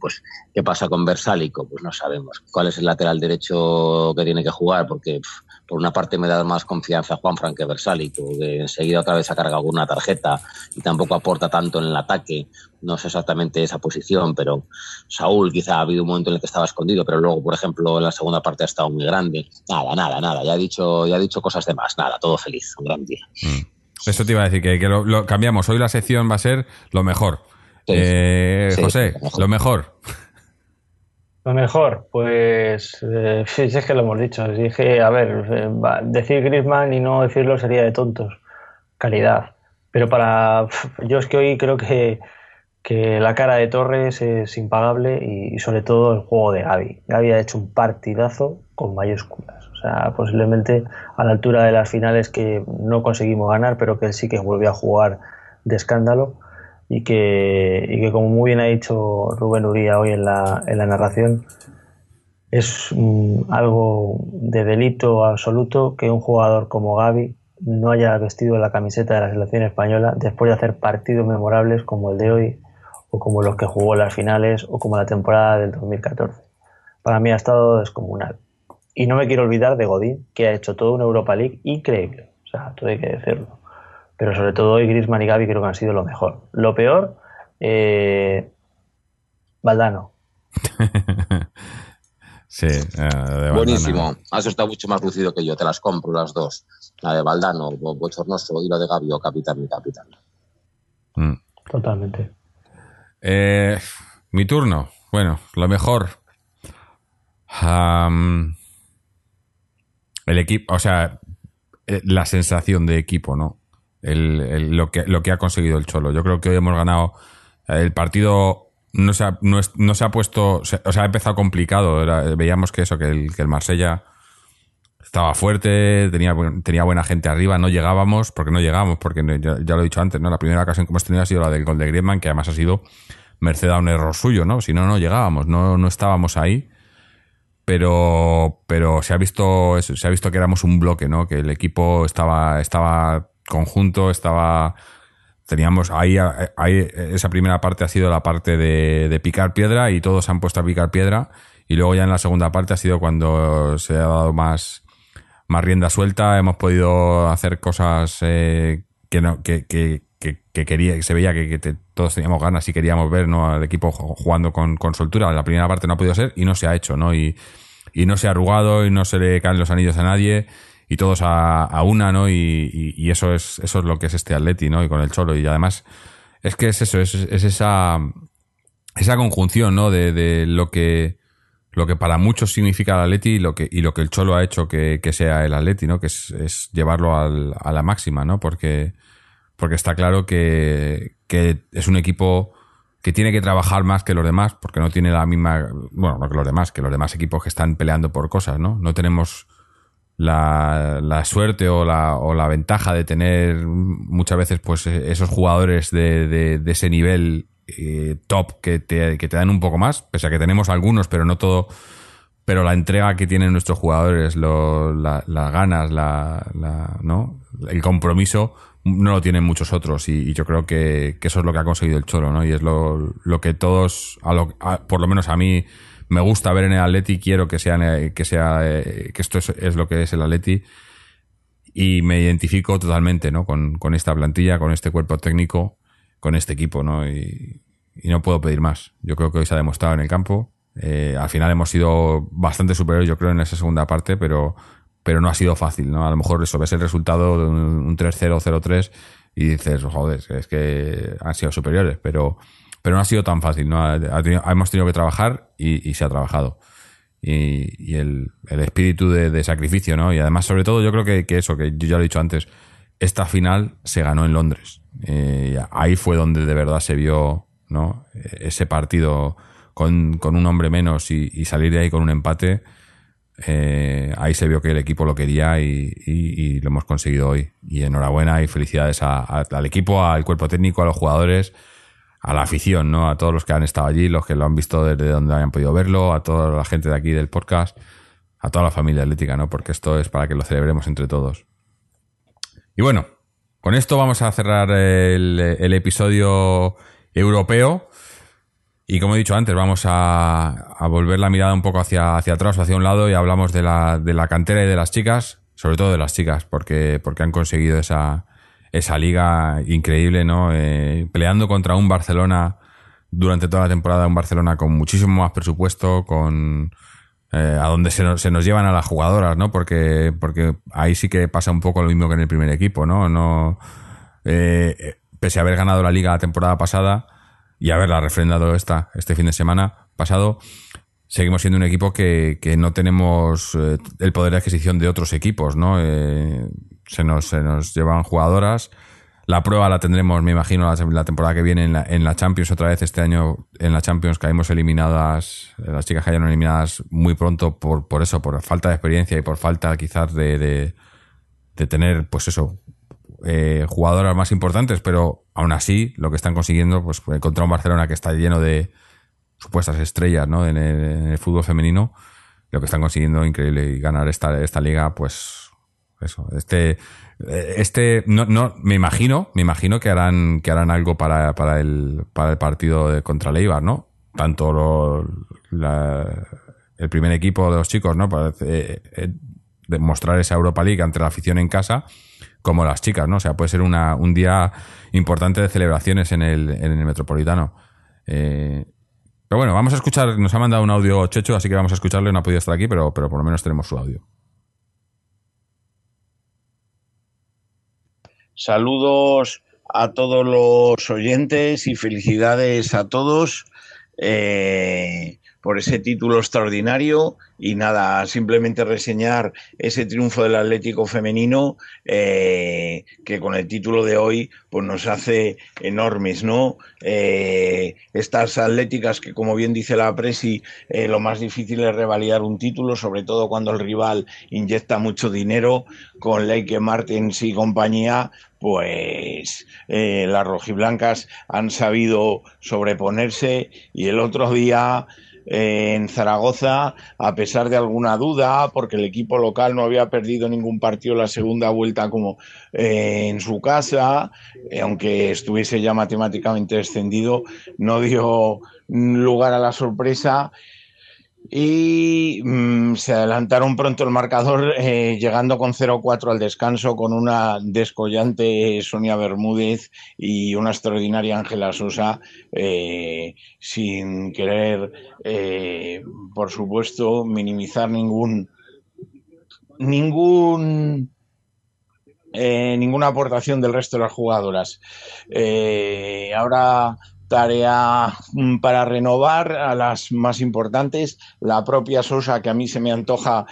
[SPEAKER 3] Pues, ¿qué pasa con Versálico? Pues no sabemos. ¿Cuál es el lateral derecho que tiene que jugar? Porque pf, por una parte me da más confianza Juan Fran que Versálico, que enseguida otra vez ha cargado alguna tarjeta y tampoco aporta tanto en el ataque. No sé exactamente esa posición, pero Saúl quizá ha habido un momento en el que estaba escondido, pero luego, por ejemplo, en la segunda parte ha estado muy grande. Nada, nada, nada. Ya ha dicho, ya ha dicho cosas de más. Nada, todo feliz. Un gran día.
[SPEAKER 1] Mm. Eso te iba a decir, que, que lo, lo cambiamos. Hoy la sección va a ser lo mejor.
[SPEAKER 6] Sí.
[SPEAKER 1] Eh,
[SPEAKER 6] Sí,
[SPEAKER 1] José,
[SPEAKER 6] lo mejor.
[SPEAKER 1] lo mejor.
[SPEAKER 2] Lo mejor, pues eh, sí, es que lo hemos dicho. es que, a ver, eh, decir Griezmann y no decirlo sería de tontos. Calidad. Pero para. Yo es que hoy creo que, que la cara de Torres es impagable y, y sobre todo el juego de Gaby. Gaby ha hecho un partidazo con mayúsculas. O sea, posiblemente a la altura de las finales que no conseguimos ganar, pero que él sí que volvió a jugar de escándalo y que, y que como muy bien ha dicho Rubén Uría hoy en la, en la narración, es mm, algo de delito absoluto que un jugador como Gaby no haya vestido la camiseta de la selección española después de hacer partidos memorables como el de hoy o como los que jugó en las finales o como la temporada del 2014. Para mí ha estado descomunal. Y no me quiero olvidar de Godín, que ha hecho toda una Europa League increíble. O sea, todo hay que decirlo. Pero sobre todo hoy Griezmann y Gaby creo que han sido lo mejor. Lo peor, eh, Valdano.
[SPEAKER 1] Sí, eh, de.
[SPEAKER 6] Buenísimo. Has estado mucho más lucido que yo. Te las compro las dos. La de Valdano, bo- bochornoso, y la de Gabio, capitán y capitán.
[SPEAKER 1] Mm.
[SPEAKER 2] Totalmente.
[SPEAKER 1] Eh, mi turno. Bueno, lo mejor. El equipo, o sea, eh, la sensación de equipo, ¿no? Lo, que, lo que ha conseguido el Cholo. Yo creo que hoy hemos ganado. eh, El partido no se ha, no se ha puesto. o sea, ha empezado complicado. Veíamos que eso, que el, que el Marsella estaba fuerte, tenía, tenía buena gente arriba, no llegábamos, porque no llegábamos, porque ya, lo he dicho antes, ¿no? La primera ocasión que hemos tenido ha sido la del gol de Griezmann, que además ha sido merced a un error suyo, ¿no? Si no, no llegábamos, no, no estábamos ahí. Pero, pero se ha visto, se ha visto que éramos un bloque, ¿no? Que el equipo estaba, estaba conjunto, estaba, teníamos ahí, ahí esa primera parte ha sido la parte de, de picar piedra y todos han puesto a picar piedra y luego ya en la segunda parte ha sido cuando se ha dado más, más rienda suelta, hemos podido hacer cosas eh, que, no, que, que, que, que quería, que se veía que, todos teníamos ganas y queríamos ver ¿no? al equipo ju- jugando con, con soltura. La primera parte no ha podido ser y no se ha hecho, ¿no? Y, y no se ha arrugado y no se le caen los anillos a nadie y todos a, a una, ¿no? Y, eso es eso es lo que es este Atleti, ¿no? Y con el Cholo. Y además es que es eso, es, es esa esa conjunción, ¿no? De, de lo que lo que para muchos significa el Atleti y lo que, y lo que el Cholo ha hecho que, que sea el Atleti, ¿no? Que es, es llevarlo al- a la máxima, ¿no? Porque, porque está claro que, que es un equipo que tiene que trabajar más que los demás, porque no tiene la misma, bueno, no que los demás, que los demás equipos que están peleando por cosas, ¿no? No tenemos la, la suerte o la, o la ventaja de tener muchas veces pues esos jugadores de, de, ese nivel eh, top que te, que te dan un poco más, pese a que tenemos algunos, pero no todo, pero la entrega que tienen nuestros jugadores, lo- la- las ganas, la, ¿no? el compromiso, no lo tienen muchos otros y, y yo creo que, que eso es lo que ha conseguido el Cholo, ¿no? Y es lo, lo que todos, a lo- a- por lo menos a mí, me gusta ver en el Atleti, quiero que sea, que sea, eh, que esto es, es lo que es el Atleti y me identifico totalmente, ¿no? Con, con esta plantilla, con este cuerpo técnico, con este equipo, ¿no? Y, y no puedo pedir más. Yo creo que hoy se ha demostrado en el campo. Eh, al final hemos sido bastante superiores, yo creo, en esa segunda parte, pero, pero no ha sido fácil, ¿no? A lo mejor eso ves el resultado de un, un 3-0, 0-3 y dices, joder, es que han sido superiores, pero, pero no ha sido tan fácil, ¿no? Hemos tenido que trabajar y, se ha trabajado. Y, el, espíritu de, sacrificio, ¿no? Y además, sobre todo, yo creo que, eso, que yo ya lo he dicho antes, esta final se ganó en Londres. Eh, ahí fue donde de verdad se vio, ¿no? Ese partido con, un hombre menos y, salir de ahí con un empate. eh, ahí se vio que el equipo lo quería y, lo hemos conseguido hoy. Y enhorabuena y felicidades a- al equipo, al cuerpo técnico, a los jugadores, a la afición, ¿no? A todos los que han estado allí, los que lo han visto desde donde hayan podido verlo, a toda la gente de aquí del podcast, a toda la familia atlética, ¿no? Porque esto es para que lo celebremos entre todos. Y bueno, con esto vamos a cerrar el, episodio europeo. Y como he dicho antes, vamos a, a volver la mirada un poco hacia, hacia atrás o hacia un lado y hablamos de la, de la cantera y de las chicas, sobre todo de las chicas, porque, porque han conseguido esa, esa liga increíble, ¿no? Eh, peleando contra un Barcelona durante toda la temporada, un Barcelona con muchísimo más presupuesto, con eh, a donde se nos, se nos llevan a las jugadoras, ¿no? Porque, porque ahí sí que pasa un poco lo mismo que en el primer equipo, ¿no? No, eh, pese a haber ganado la liga la temporada pasada y haberla refrendado esta, este fin de semana pasado, seguimos siendo un equipo que, que no tenemos eh, el poder de adquisición de otros equipos, ¿no? Eh, se, nos, se nos llevan jugadoras. La prueba la tendremos, me imagino, la, temporada que viene en la, en la, Champions. Otra vez este año en la Champions caímos eliminadas, las chicas cayeron eliminadas muy pronto por, por eso, por falta de experiencia y por falta quizás de, de, de tener, pues eso, eh, jugadoras más importantes, pero aún así lo que están consiguiendo, pues contra un Barcelona que está lleno de, supuestas estrellas ¿no? en, el, en el fútbol femenino, lo que están consiguiendo increíble y ganar esta, esta liga, pues eso, este, este, no, no, me imagino, me imagino que harán, que harán algo para, para el, para el partido de, contra Leibar, ¿no? Tanto el primer equipo de los chicos, ¿no? Para eh, eh, demostrar esa Europa League ante la afición en casa, como las chicas, ¿no? O sea, puede ser una, un día importante de celebraciones en el, en el Metropolitano. Eh, pero bueno, vamos a escuchar, nos ha mandado un audio Checho, así que vamos a escucharle, no ha podido estar aquí, pero, pero por lo menos tenemos su audio.
[SPEAKER 7] Saludos a todos los oyentes y felicidades a todos. Eh, por ese título extraordinario y nada, simplemente reseñar ese triunfo del Atlético femenino eh, que con el título de hoy pues nos hace enormes, ¿no? Eh, estas atléticas que como bien dice la Presi, eh, lo más difícil es revalidar un título, sobre todo cuando el rival inyecta mucho dinero con Leike Martins y compañía, pues las rojiblancas han sabido sobreponerse y el otro día en Zaragoza, a pesar de alguna duda, porque el equipo local no había perdido ningún partido la segunda vuelta como eh, en su casa, eh, aunque estuviese ya matemáticamente descendido, no dio lugar a la sorpresa y mmm, se adelantaron pronto el marcador eh, llegando con 0-4 al descanso con una descollante Sonia Bermúdez y una extraordinaria Ángela Sosa eh, sin querer eh, por supuesto minimizar ningún ningún eh, ninguna aportación del resto de las jugadoras. Eh, ahora tarea mm, para renovar a las más importantes, la propia Sosa, que a mí se me antoja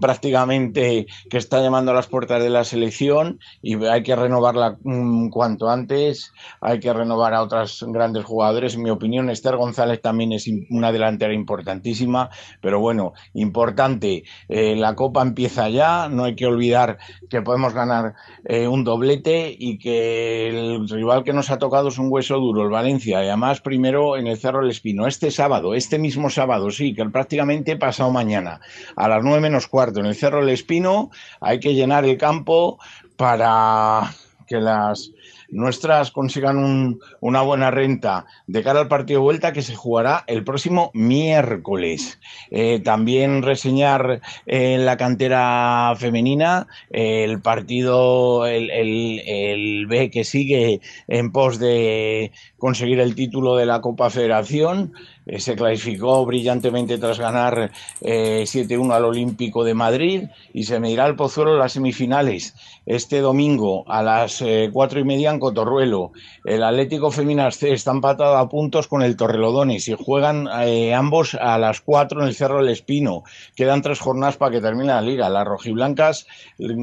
[SPEAKER 7] prácticamente que está llamando a las puertas de la selección y hay que renovarla mm, cuanto antes, hay que renovar a otras grandes jugadores. En mi opinión, Esther González también es una delantera importantísima, pero bueno, importante, eh, la Copa empieza ya, no hay que olvidar que podemos ganar eh, un doblete y que el rival que nos ha tocado es un hueso duro, el Valencia, y además primero en el Cerro del Espino, este sábado, este mismo sábado, sí, que prácticamente pasado mañana, a las nueve menos cuarto, en el Cerro del Espino, hay que llenar el campo para que las nuestras consigan un, una buena renta de cara al partido de vuelta que se jugará el próximo miércoles. Eh, también reseñar en la cantera femenina el partido, el, el, el, B que sigue en pos de conseguir el título de la Copa Federación. Eh, se clasificó brillantemente tras ganar eh, 7-1 al Olímpico de Madrid y se medirá el Pozuelo en las semifinales este domingo a las eh, cuatro y media en Cotorruelo. El Atlético Feminas está empatado a puntos con el Torrelodones y juegan eh, ambos a las cuatro en el Cerro del Espino. Quedan tres jornadas para que termine la liga. Las rojiblancas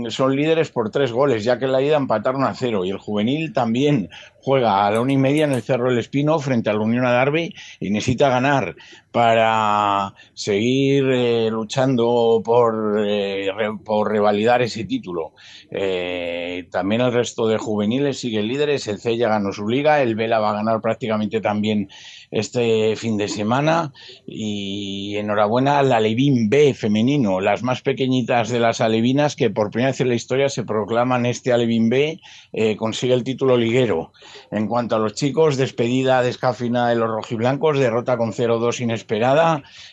[SPEAKER 7] son líderes por tres goles, ya que en la ida empataron a cero y el juvenil también juega a la una y media en el Cerro del Espino frente a la Unión Adarve y necesita ganar para seguir eh, luchando por, eh, por, revalidar ese título. Eh, también el resto de juveniles siguen líderes, el C ganó su liga, el Vela va a ganar prácticamente también este fin de semana y enhorabuena al Alevín B femenino, las más pequeñitas de las alevinas que por primera vez en la historia se proclaman este Alevín B, consigue el título liguero. En cuanto a los chicos, despedida descafeinada de los rojiblancos, derrota con 0-2 inesperada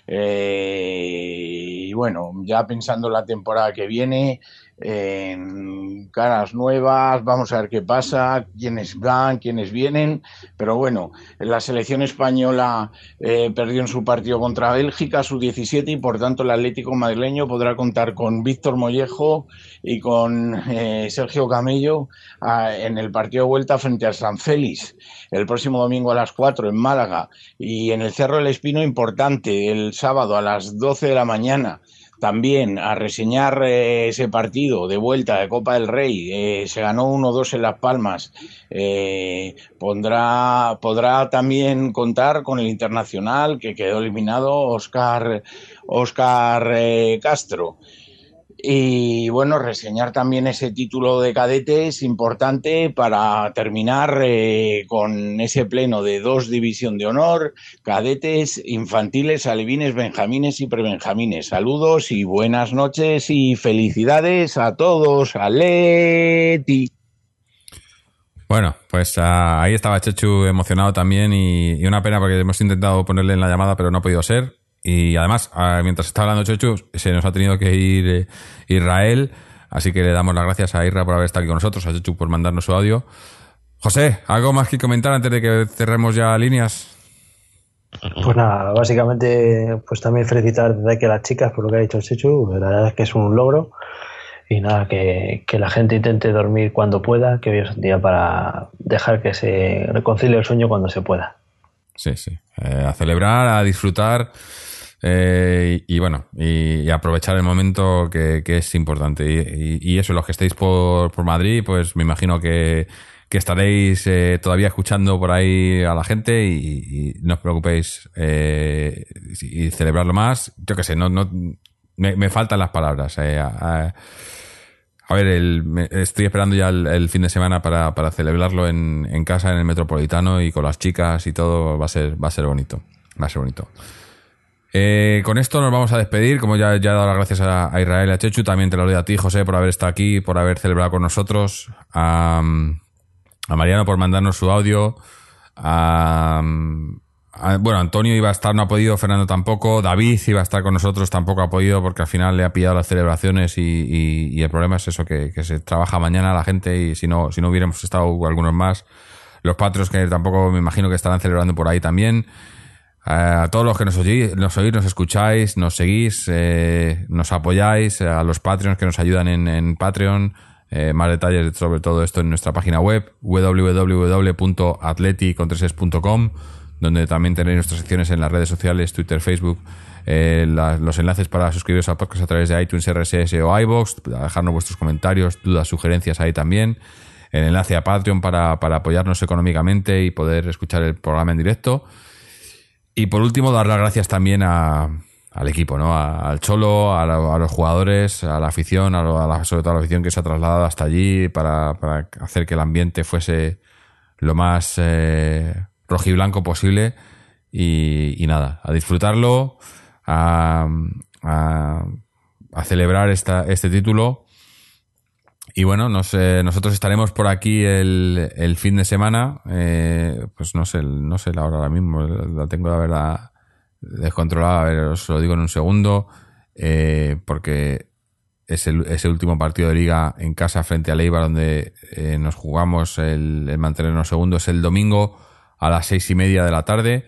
[SPEAKER 7] eh, y bueno, ya pensando la temporada que viene, en caras nuevas, vamos a ver qué pasa, quiénes van, quiénes vienen, pero bueno, la selección española eh, perdió en su partido contra Bélgica, su 17, y por tanto el Atlético madrileño podrá contar con Víctor Mollejo y con eh, Sergio Camello en el partido de vuelta frente al San Félix, el próximo domingo a las 4 en Málaga, y en el Cerro del Espino importante, el sábado a las 12 de la mañana también a reseñar eh, ese partido de vuelta de Copa del Rey. Eh, se ganó 1-2 en Las Palmas. Eh, podrá también contar con el internacional que quedó eliminado Oscar, Oscar Castro. Y bueno, reseñar también ese título de cadetes importante para terminar eh, con ese pleno de dos división de honor, cadetes, infantiles, alevines, benjamines y prebenjamines. Saludos y buenas noches y felicidades a todos. Aleti.
[SPEAKER 1] Bueno, pues ah, ahí estaba Chechu emocionado también y, y una pena porque hemos intentado ponerle en la llamada pero no ha podido ser. Y además, ah, mientras está hablando Chechu, se nos ha tenido que ir eh, Israel. Así que le damos las gracias a Isra por haber estado aquí con nosotros, a Chechu por mandarnos su audio. José, ¿algo más que comentar antes de que cerremos ya líneas?
[SPEAKER 2] Pues nada, básicamente, pues también felicitar desde aquí a las chicas por lo que ha dicho Chechu. La verdad es que es un logro. Y nada, que, que la gente intente dormir cuando pueda, que hoy es un día para dejar que se reconcilie el sueño cuando se pueda.
[SPEAKER 1] Sí, sí. Eh, a celebrar, a disfrutar. Eh, y, bueno, y, aprovechar el momento que, es importante. Y, y, eso, los que estéis por, por Madrid, pues me imagino que, que estaréis eh, todavía escuchando por ahí a la gente y, no os preocupéis eh, y celebrarlo más. Yo qué sé, no, no, me, me faltan las palabras. Eh, a, a, ver, el, me, estoy esperando ya el, el, fin de semana para, para celebrarlo en, en casa, en el Metropolitano y con las chicas y todo. Va a ser, va a ser bonito. Va a ser bonito. Eh, con esto nos vamos a despedir. Como ya, ya he dado las gracias a, Israel y a Chechu, también te lo doy a ti, José, por haber estado aquí, por haber celebrado con nosotros. A, Mariano por mandarnos su audio. A, bueno, Antonio iba a estar, no ha podido, Fernando tampoco. David iba a estar con nosotros, tampoco ha podido, porque al final le ha pillado las celebraciones y el problema es eso, que, que, se trabaja mañana la gente y si no, si no hubiéramos estado algunos más. Los patrios que tampoco me imagino que estarán celebrando por ahí también. Eh, a todos los que nos oís, nos, oís, nos escucháis, nos seguís, eh, nos apoyáis, a los Patreons que nos ayudan en, en Patreon. Eh, más detalles sobre todo esto en nuestra página web www.atleticontreses.com donde también tenéis nuestras secciones en las redes sociales, Twitter, Facebook, eh, los enlaces para suscribiros al podcast a través de iTunes, RSS o iVoox, dejarnos vuestros comentarios, dudas, sugerencias ahí también. El enlace a Patreon para, para apoyarnos económicamente y poder escuchar el programa en directo. Y por último, dar las gracias también a, al equipo, ¿no? Al Cholo, a, a, los jugadores, a la afición, a, la, sobre todo a la afición que se ha trasladado hasta allí para, para hacer que el ambiente fuese lo más eh, rojiblanco posible. Y, y, nada, a disfrutarlo, a, a, a celebrar esta, este título. Y bueno, no sé, nosotros estaremos por aquí el, el fin de semana. Eh, pues no sé, no sé la hora ahora mismo, la tengo la verdad descontrolada. A ver, os lo digo en un segundo. Eh, porque es el, ese último partido de liga en casa frente a Leiva, donde eh, nos jugamos el, el, mantenernos segundos el domingo a las seis y media de la tarde.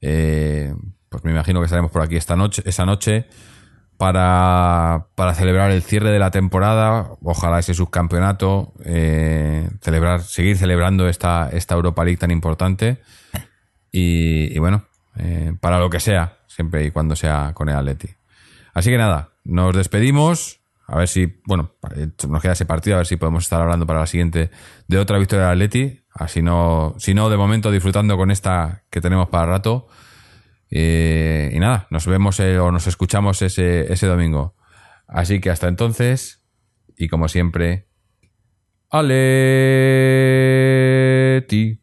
[SPEAKER 1] Eh, pues me imagino que estaremos por aquí esta noche, esa noche para, para celebrar el cierre de la temporada, ojalá ese subcampeonato, eh, celebrar, seguir celebrando esta, esta Europa League tan importante y, bueno, eh, para lo que sea, siempre y cuando sea con el Atleti. Así que nada, nos despedimos. A ver si, bueno, nos queda ese partido, a ver si podemos estar hablando para la siguiente de otra victoria del Atleti. Así no, si no, de momento disfrutando con esta que tenemos para rato. Eh, y nada, nos vemos eh, o nos escuchamos ese, ese domingo. Así que hasta entonces, y como siempre, ¡Ale! ti.